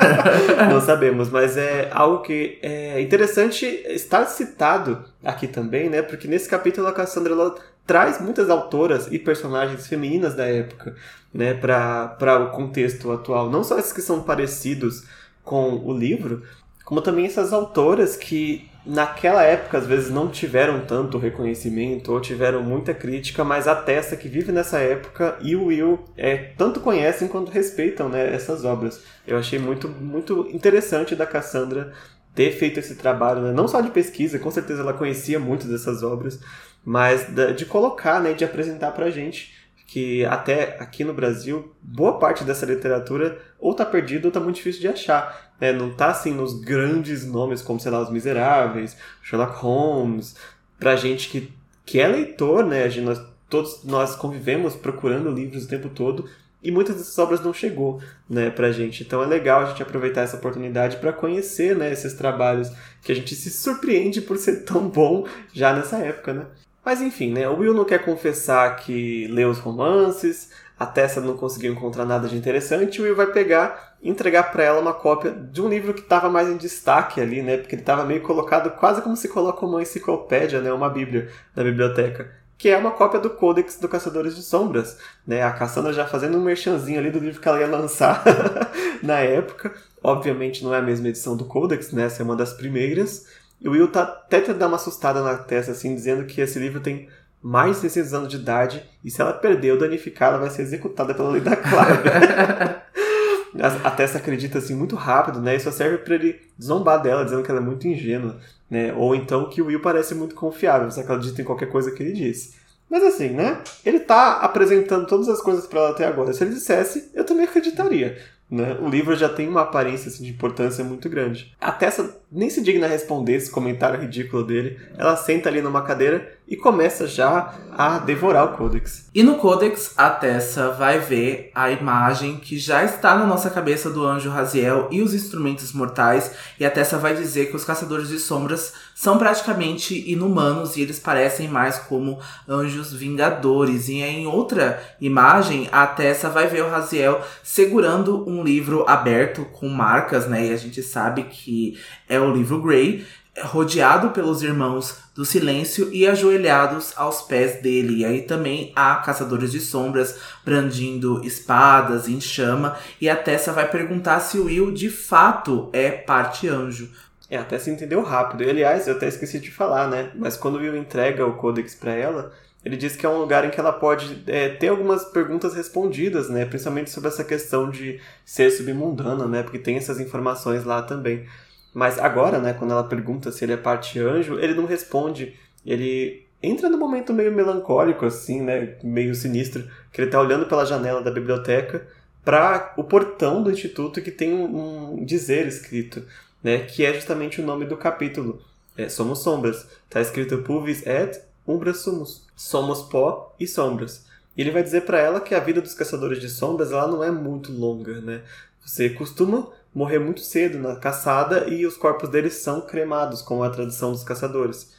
*laughs* não sabemos, mas é algo que é interessante estar citado aqui também, né? Porque nesse capítulo a Cassandra ela traz muitas autoras e personagens femininas da época né, para o contexto atual. Não só esses que são parecidos com o livro, como também essas autoras que naquela época às vezes não tiveram tanto reconhecimento ou tiveram muita crítica, mas a Tessa que vive nessa época e o Will é, tanto conhecem quanto respeitam né, essas obras. Eu achei muito, muito interessante da Cassandra ter feito esse trabalho, né? não só de pesquisa, com certeza ela conhecia muito dessas obras, mas de colocar, né, de apresentar pra gente que até aqui no Brasil, boa parte dessa literatura ou tá perdida ou tá muito difícil de achar. Né? Não tá assim nos grandes nomes como, sei lá, Os Miseráveis, Sherlock Holmes, pra gente que, que é leitor, né? Gente, nós, todos nós convivemos procurando livros o tempo todo e muitas dessas obras não chegou, né, pra gente. Então é legal a gente aproveitar essa oportunidade para conhecer, né, esses trabalhos que a gente se surpreende por ser tão bom já nessa época, né? Mas enfim, né? O Will não quer confessar que leu os romances, a Tessa não conseguiu encontrar nada de interessante, o Will vai pegar e entregar para ela uma cópia de um livro que estava mais em destaque ali, né? Porque ele estava meio colocado quase como se coloca uma enciclopédia, né? Uma bíblia na biblioteca. Que é uma cópia do Codex do Caçadores de Sombras, né? A Cassandra já fazendo um merchanzinho ali do livro que ela ia lançar *laughs* na época. Obviamente não é a mesma edição do Codex, né? Essa é uma das primeiras, e o Will tá até te dar uma assustada na testa, assim, dizendo que esse livro tem mais de 600 anos de idade e se ela perder ou danificar, ela vai ser executada pela lei da Clara. *laughs* a Tessa acredita assim muito rápido, né? Isso serve para ele zombar dela, dizendo que ela é muito ingênua, né? Ou então que o Will parece muito confiável, você acredita em qualquer coisa que ele diz. Mas assim, né? Ele tá apresentando todas as coisas para ela até agora. Se ele dissesse, eu também acreditaria. Né? O livro já tem uma aparência assim, de importância muito grande. A Tessa nem se digna responder esse comentário ridículo dele. Ela senta ali numa cadeira e começa já a devorar o Codex. E no Codex, a Tessa vai ver a imagem que já está na nossa cabeça do anjo Raziel e os instrumentos mortais. E a Tessa vai dizer que os caçadores de sombras são praticamente inumanos e eles parecem mais como anjos vingadores. E em outra imagem, a Tessa vai ver o Raziel segurando um livro aberto com marcas, né? E a gente sabe que é o livro Grey, rodeado pelos irmãos do silêncio e ajoelhados aos pés dele. E aí também há caçadores de sombras brandindo espadas em chama. E a Tessa vai perguntar se o Will de fato é parte anjo. É, até se entendeu rápido. E, aliás, eu até esqueci de falar, né? Mas quando o Will entrega o Codex para ela, ele diz que é um lugar em que ela pode é, ter algumas perguntas respondidas, né? Principalmente sobre essa questão de ser submundana, né? Porque tem essas informações lá também. Mas agora, né, quando ela pergunta se ele é parte anjo, ele não responde. Ele entra num momento meio melancólico, assim, né, meio sinistro, que ele tá olhando pela janela da biblioteca para o portão do instituto que tem um dizer escrito, né, que é justamente o nome do capítulo. É, somos sombras. Tá escrito Pulvis et umbra sumus. Somos pó e sombras. E ele vai dizer para ela que a vida dos caçadores de sombras ela não é muito longa, né? Você costuma morrer muito cedo na caçada e os corpos deles são cremados, como a tradição dos caçadores.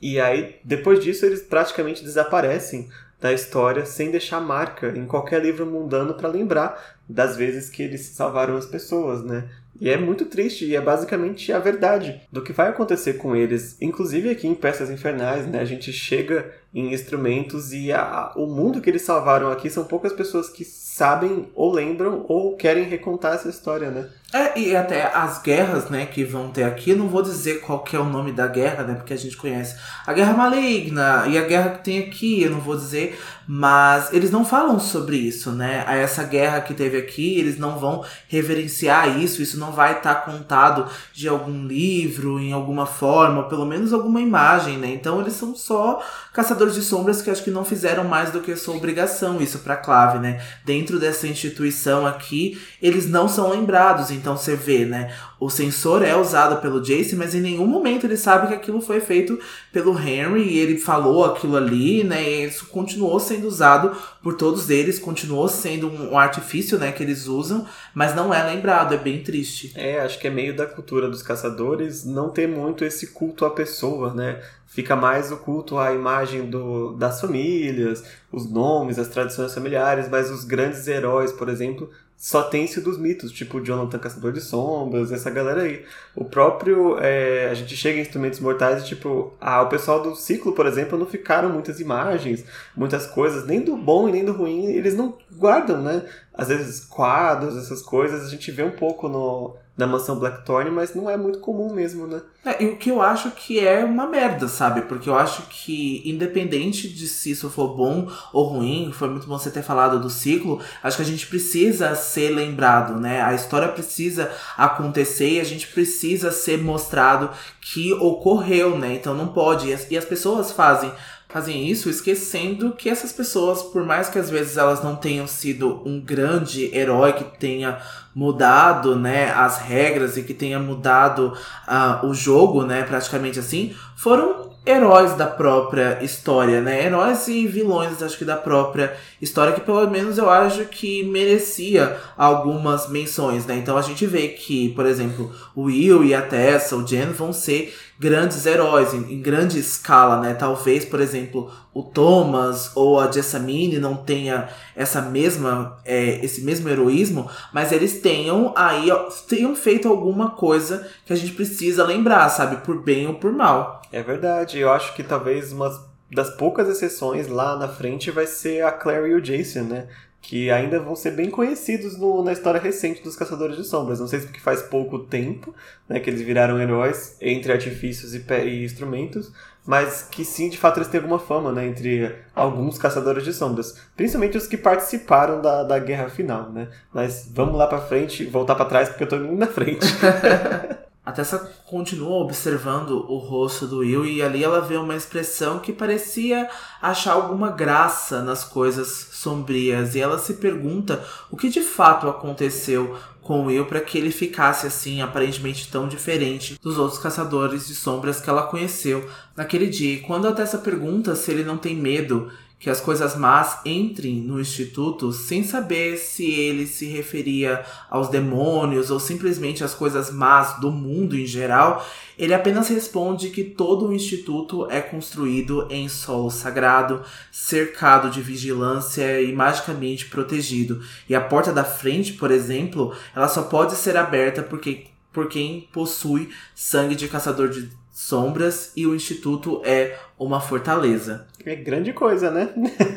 E aí, depois disso, eles praticamente desaparecem da história sem deixar marca em qualquer livro mundano para lembrar das vezes que eles salvaram as pessoas, né? E é muito triste, e é basicamente a verdade do que vai acontecer com eles. Inclusive aqui em Peças Infernais, né? A gente chega em instrumentos e a, o mundo que eles salvaram aqui são poucas pessoas que sabem ou lembram ou querem recontar essa história, né? É, e até as guerras, né, que vão ter aqui, não vou dizer qual que é o nome da guerra, né, porque a gente conhece a Guerra Maligna e a guerra que tem aqui, eu não vou dizer, mas eles não falam sobre isso, né? Essa guerra que teve aqui, eles não vão reverenciar isso, isso não vai estar tá contado de algum livro, em alguma forma, ou pelo menos alguma imagem, né? Então eles são só caçadores de sombras que acho que não fizeram mais do que sua obrigação, isso para Clave, né? Dentro dessa instituição aqui, eles não são lembrados, então você vê, né? O sensor é usado pelo Jace, mas em nenhum momento ele sabe que aquilo foi feito pelo Henry e ele falou aquilo ali, né? E isso continuou sendo usado por todos eles, continuou sendo um artifício, né, que eles usam, mas não é lembrado, é bem triste. É, acho que é meio da cultura dos caçadores não ter muito esse culto à pessoa, né? Fica mais o culto à imagem do, das famílias, os nomes, as tradições familiares, mas os grandes heróis, por exemplo, só tem sido dos mitos, tipo Jonathan Caçador de Sombras, essa galera aí. O próprio. É, a gente chega em Instrumentos Mortais e, tipo, ah, o pessoal do ciclo, por exemplo, não ficaram muitas imagens, muitas coisas, nem do bom e nem do ruim, eles não guardam, né? Às vezes quadros, essas coisas, a gente vê um pouco no, na mansão Blackthorn, mas não é muito comum mesmo, né? É, e o que eu acho que é uma merda, sabe? Porque eu acho que, independente de se isso for bom ou ruim, foi muito bom você ter falado do ciclo, acho que a gente precisa ser lembrado, né? A história precisa acontecer e a gente precisa ser mostrado que ocorreu, né? Então não pode. E as, e as pessoas fazem fazem isso esquecendo que essas pessoas, por mais que às vezes elas não tenham sido um grande herói que tenha mudado, né, as regras e que tenha mudado uh, o jogo, né, praticamente assim, foram heróis da própria história, né? Heróis e vilões, acho que da própria história, que pelo menos eu acho que merecia algumas menções, né? Então a gente vê que, por exemplo, o Will e a Tessa, o Jen vão ser grandes heróis em, em, grande escala, né? Talvez, por exemplo, o Thomas ou a Jessamine não tenha essa mesma é, esse mesmo heroísmo, mas eles tenham aí tenham feito alguma coisa que a gente precisa lembrar, sabe, por bem ou por mal. É verdade. Eu acho que talvez uma das poucas exceções lá na frente vai ser a Claire e o Jason, né? Que ainda vão ser bem conhecidos no, na história recente dos Caçadores de Sombras. Não sei se porque faz pouco tempo né, que eles viraram heróis entre artifícios e, e, instrumentos, mas que sim, de fato, eles têm alguma fama né, entre alguns Caçadores de Sombras, principalmente os que participaram da, da guerra final. Né? Mas vamos lá para frente, voltar para trás, porque eu estou indo na frente. *laughs* A Tessa continua observando o rosto do Will e ali ela vê uma expressão que parecia achar alguma graça nas coisas sombrias e ela se pergunta o que de fato aconteceu com o Will para que ele ficasse assim aparentemente tão diferente dos outros caçadores de sombras que ela conheceu naquele dia. E quando a Tessa pergunta se ele não tem medo que as coisas más entrem no instituto sem saber se ele se referia aos demônios ou simplesmente às coisas más do mundo em geral, ele apenas responde que todo o instituto é construído em solo sagrado, cercado de vigilância e magicamente protegido. E a porta da frente, por exemplo, ela só pode ser aberta porque por quem possui sangue de caçador de sombras e o instituto é uma fortaleza. É grande coisa, né?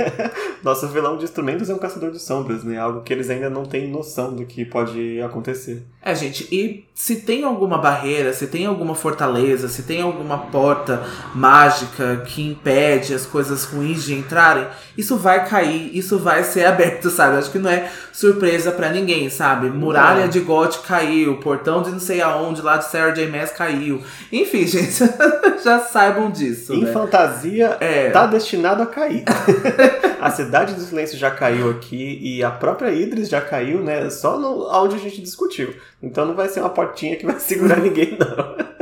*laughs* Nosso vilão de instrumentos é um caçador de sombras, né? Algo que eles ainda não têm noção do que pode acontecer. É, gente, e se tem alguma barreira, se tem alguma fortaleza, se tem alguma porta mágica que impede as coisas ruins de entrarem, isso vai cair, isso vai ser *laughs* aberto, sabe? Acho que não é surpresa para ninguém, sabe? Muralha é. de Got caiu, portão de não sei aonde lá de Sarah J. Maas caiu. Enfim, *laughs* gente, já saibam disso. Em né? fantasia, é. tá destinado a cair. *laughs* a Cidade do Silêncio já caiu aqui e a própria Idris já caiu, né? Só no, onde a gente discutiu. Então não vai ser uma portinha que vai *laughs* segurar ninguém, não. *laughs*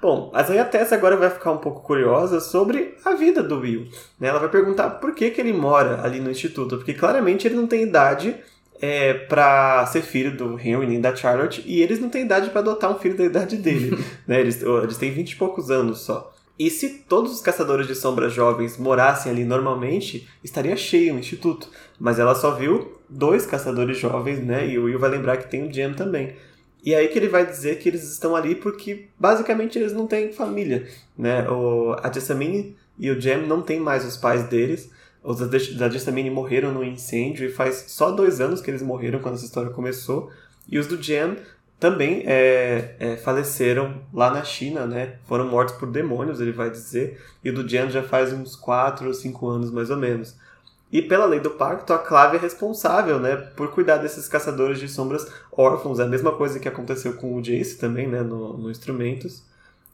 Bom, mas aí a Tessa agora vai ficar um pouco curiosa sobre a vida do Will. Né? Ela vai perguntar por que, que ele mora ali no instituto, porque claramente ele não tem idade é, para ser filho do Henry nem da Charlotte e eles não têm idade para adotar um filho da idade dele. né? eles, eles têm 20 e poucos anos só. E se todos os caçadores de sombras jovens morassem ali normalmente, estaria cheio o instituto. Mas ela só viu dois caçadores jovens, né? E o Will vai lembrar que tem o Jam também. E aí que ele vai dizer que eles estão ali porque basicamente eles não têm família, né? O, a Jessamine e o Jam não têm mais os pais deles. Os da Jessamine morreram no incêndio e faz só dois anos que eles morreram quando essa história começou. E os do Jam também é, é, faleceram lá na China, né? Foram mortos por demônios, ele vai dizer. E o do Jian já faz uns 4 ou 5 anos, mais ou menos. E pela lei do pacto, a Clave é responsável, né? Por cuidar desses caçadores de sombras órfãos. É a mesma coisa que aconteceu com o Jace também, né? No, no Instrumentos.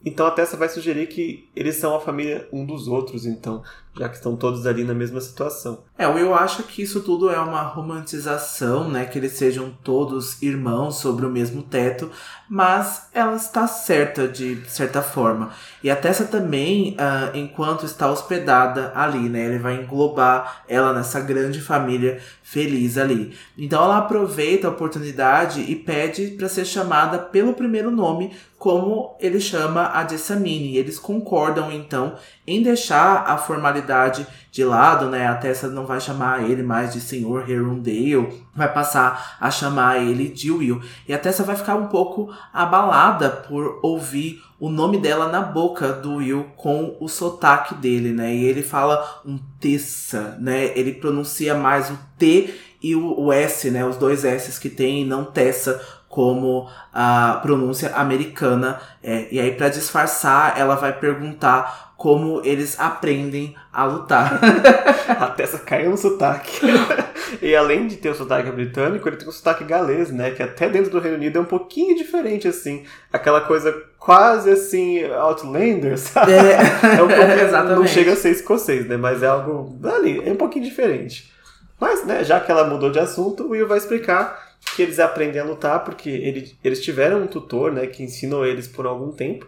Então a Tessa vai sugerir que eles são a família um dos outros, então, já que estão todos ali na mesma situação. É, o Will acha que isso tudo é uma romantização, né? Que eles sejam todos irmãos sobre o mesmo teto, mas ela está certa de certa forma. E a Tessa também, uh, enquanto está hospedada ali, né? Ele vai englobar ela nessa grande família feliz ali. Então ela aproveita a oportunidade e pede para ser chamada pelo primeiro nome, como ele chama a Jessamine. Eles concordam então em deixar a formalidade de lado, né? A Tessa não vai chamar ele mais de Senhor Herondale, vai passar a chamar ele de Will. E a Tessa vai ficar um pouco abalada por ouvir o nome dela na boca do Will com o sotaque dele, né? E ele fala um Tessa, né? Ele pronuncia mais o T e o, S, né? Os dois S's que tem, e não Tessa como a pronúncia americana. É, e aí, para disfarçar, ela vai perguntar como eles aprendem a lutar. *laughs* a Tessa caiu no sotaque. *laughs* e além de ter o sotaque britânico, ele tem o sotaque galês, né? Que até dentro do Reino Unido é um pouquinho diferente, assim. Aquela coisa quase assim, Outlander, sabe? É, *laughs* é um pouco, Exatamente. Não chega a ser escocês, né? Mas é algo ali, é um pouquinho diferente. Mas, né, já que ela mudou de assunto, o Will vai explicar que eles aprendem a lutar porque ele, eles tiveram um tutor, né, que ensinou eles por algum tempo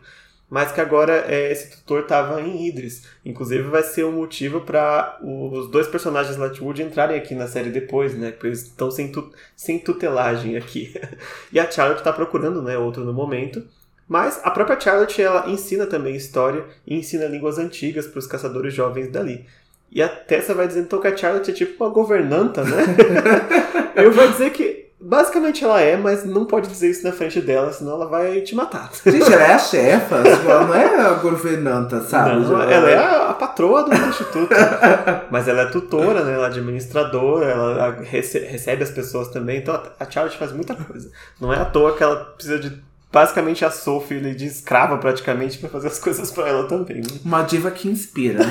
mas que agora é, esse tutor estava em Idris. Inclusive vai ser um motivo para os dois personagens Lightwood entrarem aqui na série depois, né? Porque eles estão sem, tu, sem tutelagem aqui. *laughs* e a Charlotte está procurando, né, outro no momento. Mas a própria Charlotte ela ensina também história e ensina línguas antigas para os caçadores jovens dali. E a Tessa vai dizendo então que a Charlotte é tipo uma governanta, né? *laughs* Eu vou dizer que Basicamente ela é, mas não pode dizer isso na frente dela, senão ela vai te matar. Gente, ela é a *laughs* chefa, ela não é a governanta, sabe? Não, ela é a, a patroa do instituto. *laughs* mas ela é tutora, né? Ela é administradora, ela rece recebe as pessoas também. Então a Charlotte faz muita coisa. Não é à toa que ela precisa de basicamente a Sophie de escrava praticamente para fazer as coisas para ela também. Né? Uma diva que inspira.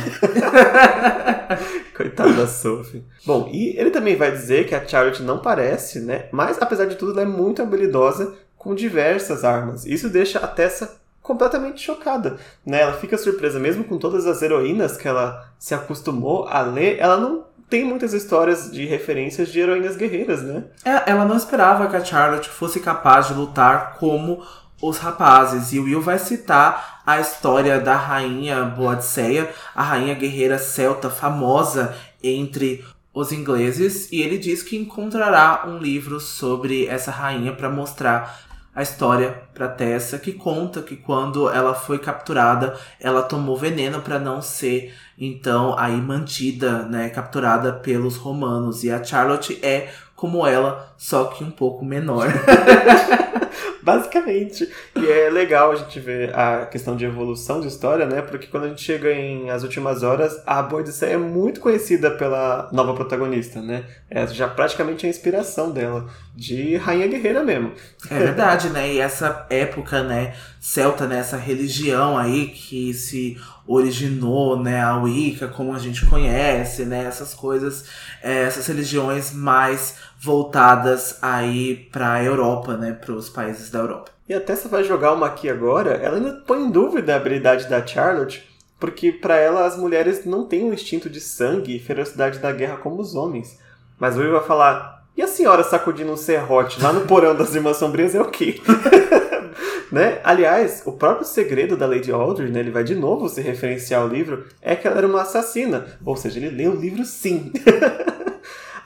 *laughs* Coitada da Sophie. Bom, e ele também vai dizer que a Charlotte não parece, né? Mas apesar de tudo, ela é muito habilidosa com diversas armas. Isso deixa a Tessa completamente chocada, né? Ela fica surpresa mesmo com todas as heroínas que ela se acostumou a ler, ela não tem muitas histórias de referências de heroínas guerreiras, né? É, ela não esperava que a Charlotte fosse capaz de lutar como os rapazes. E o Will vai citar a história da rainha Boadceia, a rainha guerreira celta famosa entre os ingleses. E ele diz que encontrará um livro sobre essa rainha para mostrar a história para Tessa, que conta que quando ela foi capturada, ela tomou veneno para não ser então aí mantida, né, capturada pelos romanos. E a Charlotte é como ela, só que um pouco menor. *laughs* *laughs* Basicamente. E é legal a gente ver a questão de evolução de história, né? Porque quando a gente chega em As Últimas Horas, a Boadicea é muito conhecida pela nova protagonista, né? É já praticamente a inspiração dela, de rainha guerreira mesmo. É verdade, né? E essa época, né, celta, né, essa religião aí que se originou, né, a Wicca, como a gente conhece, né, essas coisas, é, essas religiões mais voltadas aí para a Europa, né, para os países da Europa. E até você vai jogar uma aqui agora, ela ainda põe em dúvida a habilidade da Charlotte, porque para ela as mulheres não têm um instinto de sangue e ferocidade da guerra como os homens. Mas o Will vai falar: e a senhora sacudindo um serrote lá no porão das Irmãs Sombrias é o quê? *laughs* né? Aliás, o próprio segredo da Lady Aldrich, né, ele vai de novo se referenciar ao livro, é que ela era uma assassina. Ou seja, ele leu o livro sim. *laughs*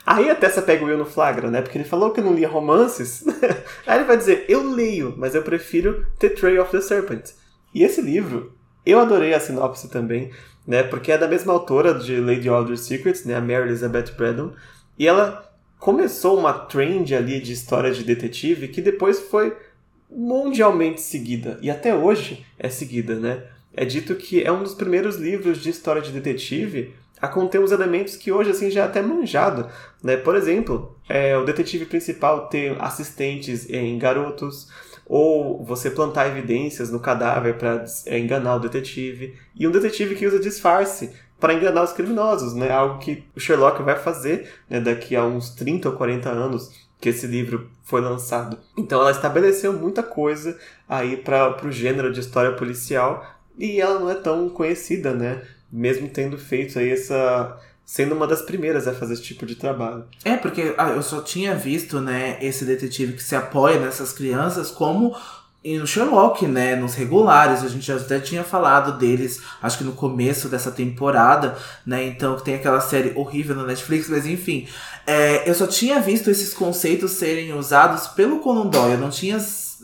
Aí a Tessa pega o Will no flagra, né? Porque ele falou que não lia romances. *laughs* Aí ele vai dizer, eu leio, mas eu prefiro The Trail of the Serpent. E esse livro, eu adorei a sinopse também, né? Porque é da mesma autora de Lady Aldrich Secrets, né? A Mary Elizabeth Braddon. E ela começou uma trend ali de história de detetive que depois foi mundialmente seguida e até hoje é seguida, né? É dito que é um dos primeiros livros de história de detetive a conter os elementos que hoje assim já é até manjado, né? Por exemplo, é, o detetive principal ter assistentes em garotos, ou você plantar evidências no cadáver para é, enganar o detetive, e um detetive que usa disfarce para enganar os criminosos, né? Algo que o Sherlock vai fazer né, daqui a uns 30 ou 40 anos que esse livro foi lançado. Então ela estabeleceu muita coisa aí para o gênero de história policial e ela não é tão conhecida, né? Mesmo tendo feito aí essa sendo uma das primeiras a fazer esse tipo de trabalho. É, porque ah, eu só tinha visto, né, esse detetive que se apoia nessas crianças como e no Sherlock, né, nos regulares, a gente já até tinha falado deles, acho que no começo dessa temporada, né, então tem aquela série horrível na Netflix, mas enfim, é, eu só tinha visto esses conceitos serem usados pelo Conan Doyle, eu não tinha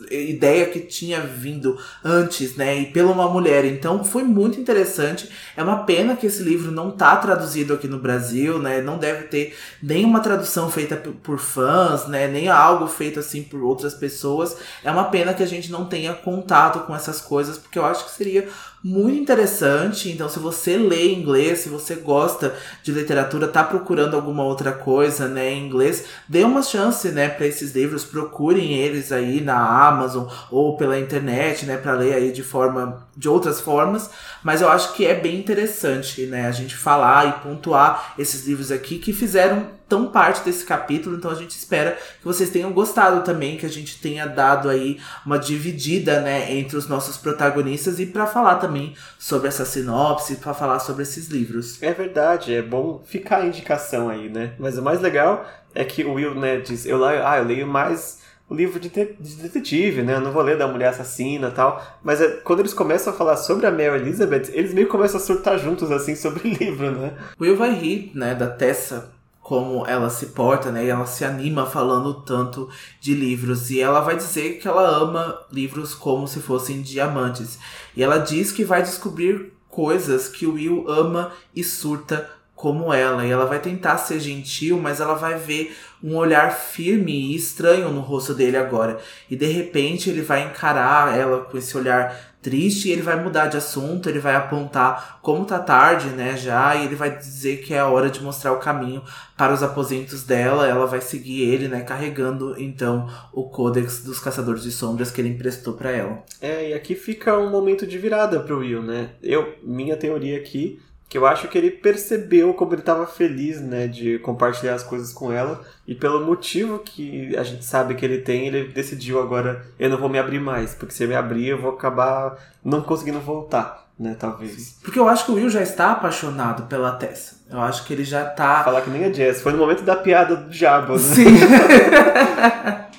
ideia que tinha vindo antes, né, e pela uma mulher. Então foi muito interessante. É uma pena que esse livro não tá traduzido aqui no Brasil, né? Não deve ter nenhuma tradução feita por fãs, né, nem algo feito assim por outras pessoas. É uma pena que a gente não tenha contato com essas coisas, porque eu acho que seria muito interessante. Então, se você lê inglês, se você gosta de literatura, tá procurando alguma outra coisa, né, em inglês, dê uma chance, né, para esses livros, procurem eles aí na Amazon ou pela internet, né, para ler aí de forma de outras formas, mas eu acho que é bem interessante, né, a gente falar e pontuar esses livros aqui que fizeram tão parte desse capítulo, então a gente espera que vocês tenham gostado também, que a gente tenha dado aí uma dividida, né, entre os nossos protagonistas e para falar também sobre essa sinopse, para falar sobre esses livros. É verdade, é bom ficar a indicação aí, né? Mas o mais legal é que o Will, né, diz, eu, ah, eu leio mais o livro de, de detetive, né? Eu não vou ler da mulher assassina e tal. Mas é, quando eles começam a falar sobre a Mary Elizabeth, eles meio que começam a surtar juntos, assim, *laughs* sobre o livro, né? Will vai rir, né, da Tessa como ela se porta, né? E ela se anima falando tanto de livros. E ela vai dizer que ela ama livros como se fossem diamantes. E ela diz que vai descobrir coisas que o Will ama e surta como ela. E ela vai tentar ser gentil, mas ela vai ver um olhar firme e estranho no rosto dele agora. E de repente ele vai encarar ela com esse olhar triste e ele vai mudar de assunto, ele vai apontar como tá tarde, né, já, e ele vai dizer que é a hora de mostrar o caminho para os aposentos dela, ela vai seguir ele, né, carregando então o Codex dos Caçadores de Sombras que ele emprestou para ela. É, e aqui fica um momento de virada pro Will, né? Eu, minha teoria aqui que eu acho que ele percebeu como ele estava feliz, né, de compartilhar as coisas com ela, e pelo motivo que a gente sabe que ele tem, ele decidiu agora, eu não vou me abrir mais, porque se eu me abrir eu vou acabar não conseguindo voltar, né, talvez. Porque eu acho que o Will já está apaixonado pela Tessa. Eu acho que ele já tá... Falar que nem a Jess, foi no momento da piada do diabo, né? Sim. *laughs*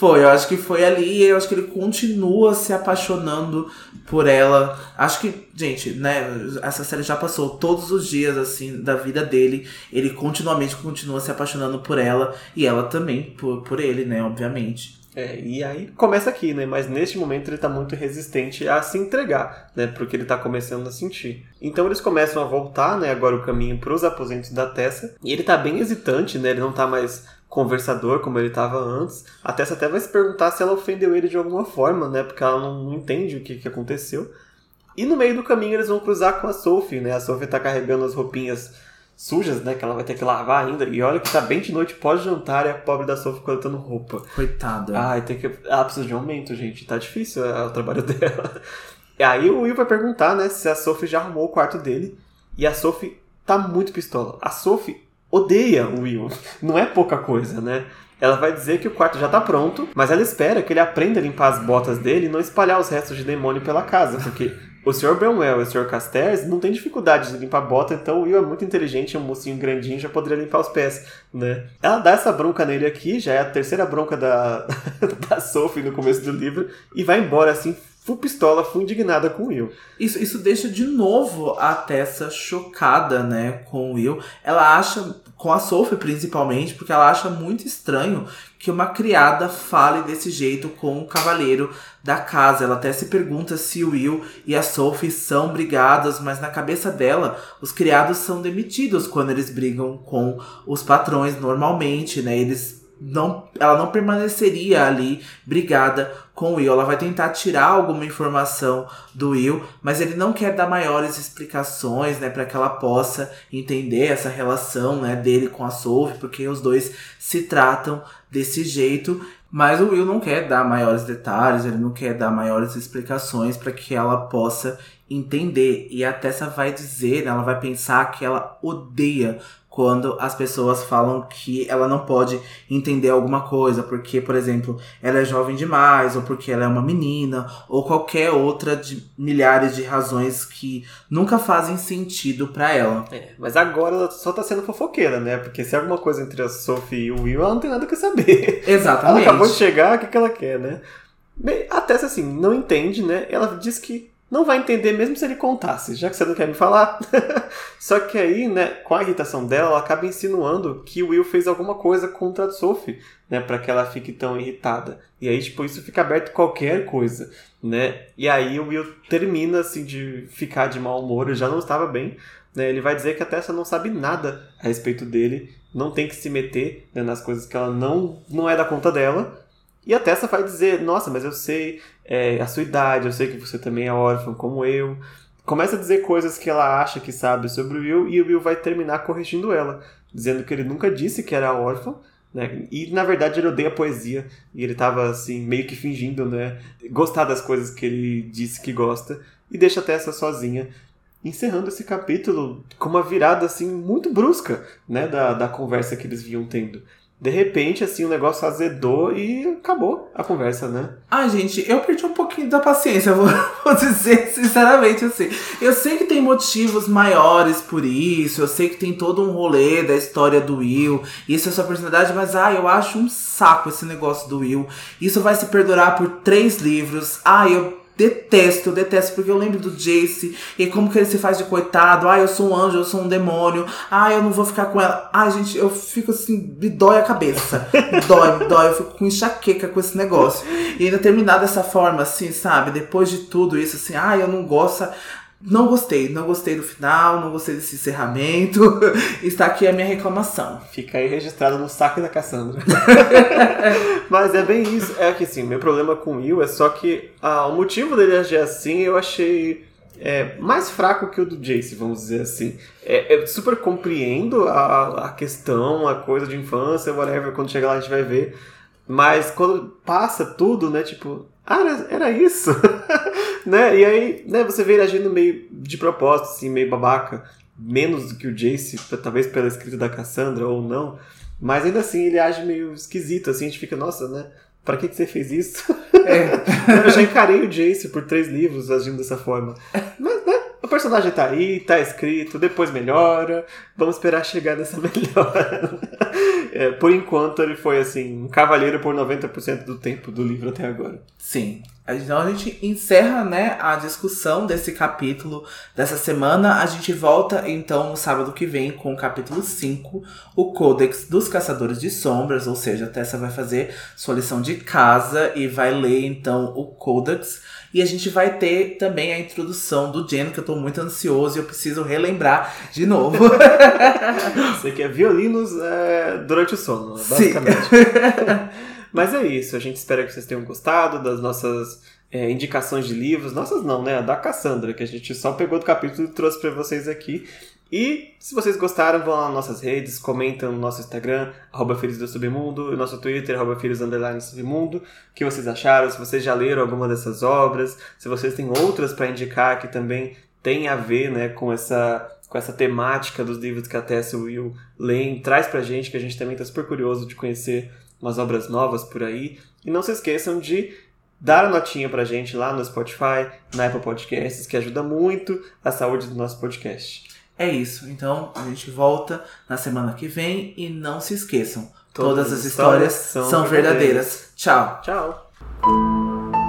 foi, eu acho que foi ali e eu acho que ele continua se apaixonando por ela. Acho que, gente, né, essa série já passou todos os dias, assim, da vida dele. Ele continuamente continua se apaixonando por ela e ela também por, por ele, né, obviamente. É, e aí começa aqui, né? Mas neste momento ele tá muito resistente a se entregar, né? Porque ele tá começando a sentir. Então eles começam a voltar, né? Agora o caminho para os aposentos da Tessa. E ele tá bem hesitante, né? Ele não tá mais conversador como ele estava antes. A Tessa até vai se perguntar se ela ofendeu ele de alguma forma, né? Porque ela não entende o que, que aconteceu. E no meio do caminho eles vão cruzar com a Sophie, né? A Sophie tá carregando as roupinhas sujas, né? Que ela vai ter que lavar ainda. E olha que tá bem de noite pós-jantar e a pobre da Sophie coletando roupa. Coitada. Ai, tem que. Ela precisa de um aumento, gente. Tá difícil é, o trabalho *laughs* dela. E aí o Will vai perguntar, né? Se a Sophie já arrumou o quarto dele. E a Sophie tá muito pistola. A Sophie odeia o Will. Não é pouca coisa, né? Ela vai dizer que o quarto já tá pronto, mas ela espera que ele aprenda a limpar as botas dele e não espalhar os restos de demônio pela casa, porque o Sr. Bramwell e o Sr. Castells não tem dificuldade de limpar bota, então o Will é muito inteligente, um mocinho grandinho, já poderia limpar os pés, né? Ela dá essa bronca nele aqui, já é a terceira bronca da, *laughs* da Sophie no começo do livro, e vai embora assim, full pistola, full indignada com o Will. Isso, isso deixa de novo a Tessa chocada, né, com o Will. Ela acha, com a Sophie principalmente, porque ela acha muito estranho que uma criada fale desse jeito com o cavaleiro da casa. Ela até se pergunta se o Will e a Sophie são brigados, mas na cabeça dela, os criados são demitidos quando eles brigam com os patrões normalmente, né? Eles não, ela não permaneceria ali brigada com o Will. Ela vai tentar tirar alguma informação do Will, mas ele não quer dar maiores explicações, né, para que ela possa entender essa relação, né, dele com a Sophie, porque os dois se tratam desse jeito. Mas o Will não quer dar maiores detalhes, ele não quer dar maiores explicações para que ela possa entender. E a Tessa vai dizer, né, ela vai pensar que ela odeia quando as pessoas falam que ela não pode entender alguma coisa, porque, por exemplo, ela é jovem demais, ou porque ela é uma menina, ou qualquer outra de milhares de razões que nunca fazem sentido para ela. É, mas agora ela só tá sendo fofoqueira, né? Porque se é alguma coisa entre a Sophie e o Will, ela não tem nada que saber. Exatamente. *laughs* Ela acabou de chegar, o que, que ela quer, né? Bem, a Tessa, assim, não entende, né? Ela diz que não vai entender mesmo se ele contasse, já que você não quer me falar. *laughs* Só que aí, né, com a irritação dela, ela acaba insinuando que o Will fez alguma coisa contra a Sophie, né, para que ela fique tão irritada. E aí, tipo, isso fica aberto qualquer coisa, né? E aí o Will termina assim de ficar de mau humor, já não estava bem, né? Ele vai dizer que a Tessa não sabe nada a respeito dele, não tem que se meter né, nas coisas que ela não não é da conta dela. E a Tessa vai dizer: Nossa, mas eu sei é, a sua idade, eu sei que você também é órfão como eu. Começa a dizer coisas que ela acha que sabe sobre o Will e o Will vai terminar corrigindo ela, dizendo que ele nunca disse que era órfão. Né? E na verdade ele odeia poesia e ele estava assim meio que fingindo, né, gostar das coisas que ele disse que gosta e deixa a Tessa sozinha, encerrando esse capítulo com uma virada assim muito brusca, né, da, da conversa que eles vinham tendo de repente, assim, o negócio azedou e acabou a conversa, né? Ah, gente, eu perdi um pouquinho da paciência, *laughs* vou, vou dizer sinceramente assim. Eu sei que tem motivos maiores por isso, eu sei que tem todo um rolê da história do Will, isso é sua personalidade, mas ah, eu acho um saco esse negócio do Will. Isso vai se perdurar por três livros. Ah, eu Detesto, detesto, porque eu lembro do Jace e como que ele se faz de coitado. Ah, eu sou um anjo, eu sou um demônio. Ah, eu não vou ficar com ela. Ai, gente, eu fico assim, me dói a cabeça. Me *laughs* dói, me dói. Eu fico com enxaqueca com esse negócio. E ainda terminar dessa forma, assim, sabe? Depois de tudo isso, assim, ah, eu não gosto. Não gostei, não gostei do final, não gostei desse encerramento. *laughs* Está aqui a minha reclamação. Fica aí registrado no saco da Cassandra. *laughs* Mas é bem isso. É que assim, meu problema com o Will é só que ah, o motivo dele agir assim eu achei é, mais fraco que o do Jace, vamos dizer assim. É, eu super compreendo a, a questão, a coisa de infância, whatever, quando chegar lá a gente vai ver. Mas quando passa tudo, né, tipo, ah, era, era isso. *laughs* né? E aí, né, você vê ele agindo meio de propósito, assim, meio babaca. Menos do que o Jace, talvez pela escrita da Cassandra ou não. Mas ainda assim ele age meio esquisito, assim, a gente fica, nossa, né? Pra que, que você fez isso? É. *laughs* eu já encarei o Jace por três livros agindo dessa forma. Mas, personagem tá aí, tá escrito, depois melhora. Vamos esperar chegar nessa *laughs* melhora. É, por enquanto, ele foi assim, um cavaleiro por 90% do tempo do livro até agora. Sim. Então a gente encerra, né, a discussão desse capítulo dessa semana. A gente volta então no sábado que vem com o capítulo 5, o Codex dos Caçadores de Sombras, ou seja, a Tessa vai fazer sua lição de casa e vai ler então o Codex. E a gente vai ter também a introdução do Jen, que eu tô muito ansioso e eu preciso relembrar de novo. *laughs* Você quer violinos é, durante o sono, basicamente. *laughs* Mas é isso, a gente espera que vocês tenham gostado das nossas é, indicações de livros. Nossas não, né? A da Cassandra, que a gente só pegou do capítulo e trouxe para vocês aqui. E se vocês gostaram, vão lá nas nossas redes, comentam no nosso Instagram, arroba do Submundo, no nosso Twitter, arroba Underline Submundo, o que vocês acharam, se vocês já leram alguma dessas obras, se vocês têm outras para indicar que também tem a ver né, com essa com essa temática dos livros que a Tessa Will leem, traz pra gente, que a gente também está super curioso de conhecer umas obras novas por aí. E não se esqueçam de dar a notinha pra gente lá no Spotify, na Apple Podcasts, que ajuda muito a saúde do nosso podcast. É isso. Então a gente volta na semana que vem e não se esqueçam, todas, todas as histórias, histórias são, verdadeiras. verdadeiras. Tchau. Tchau.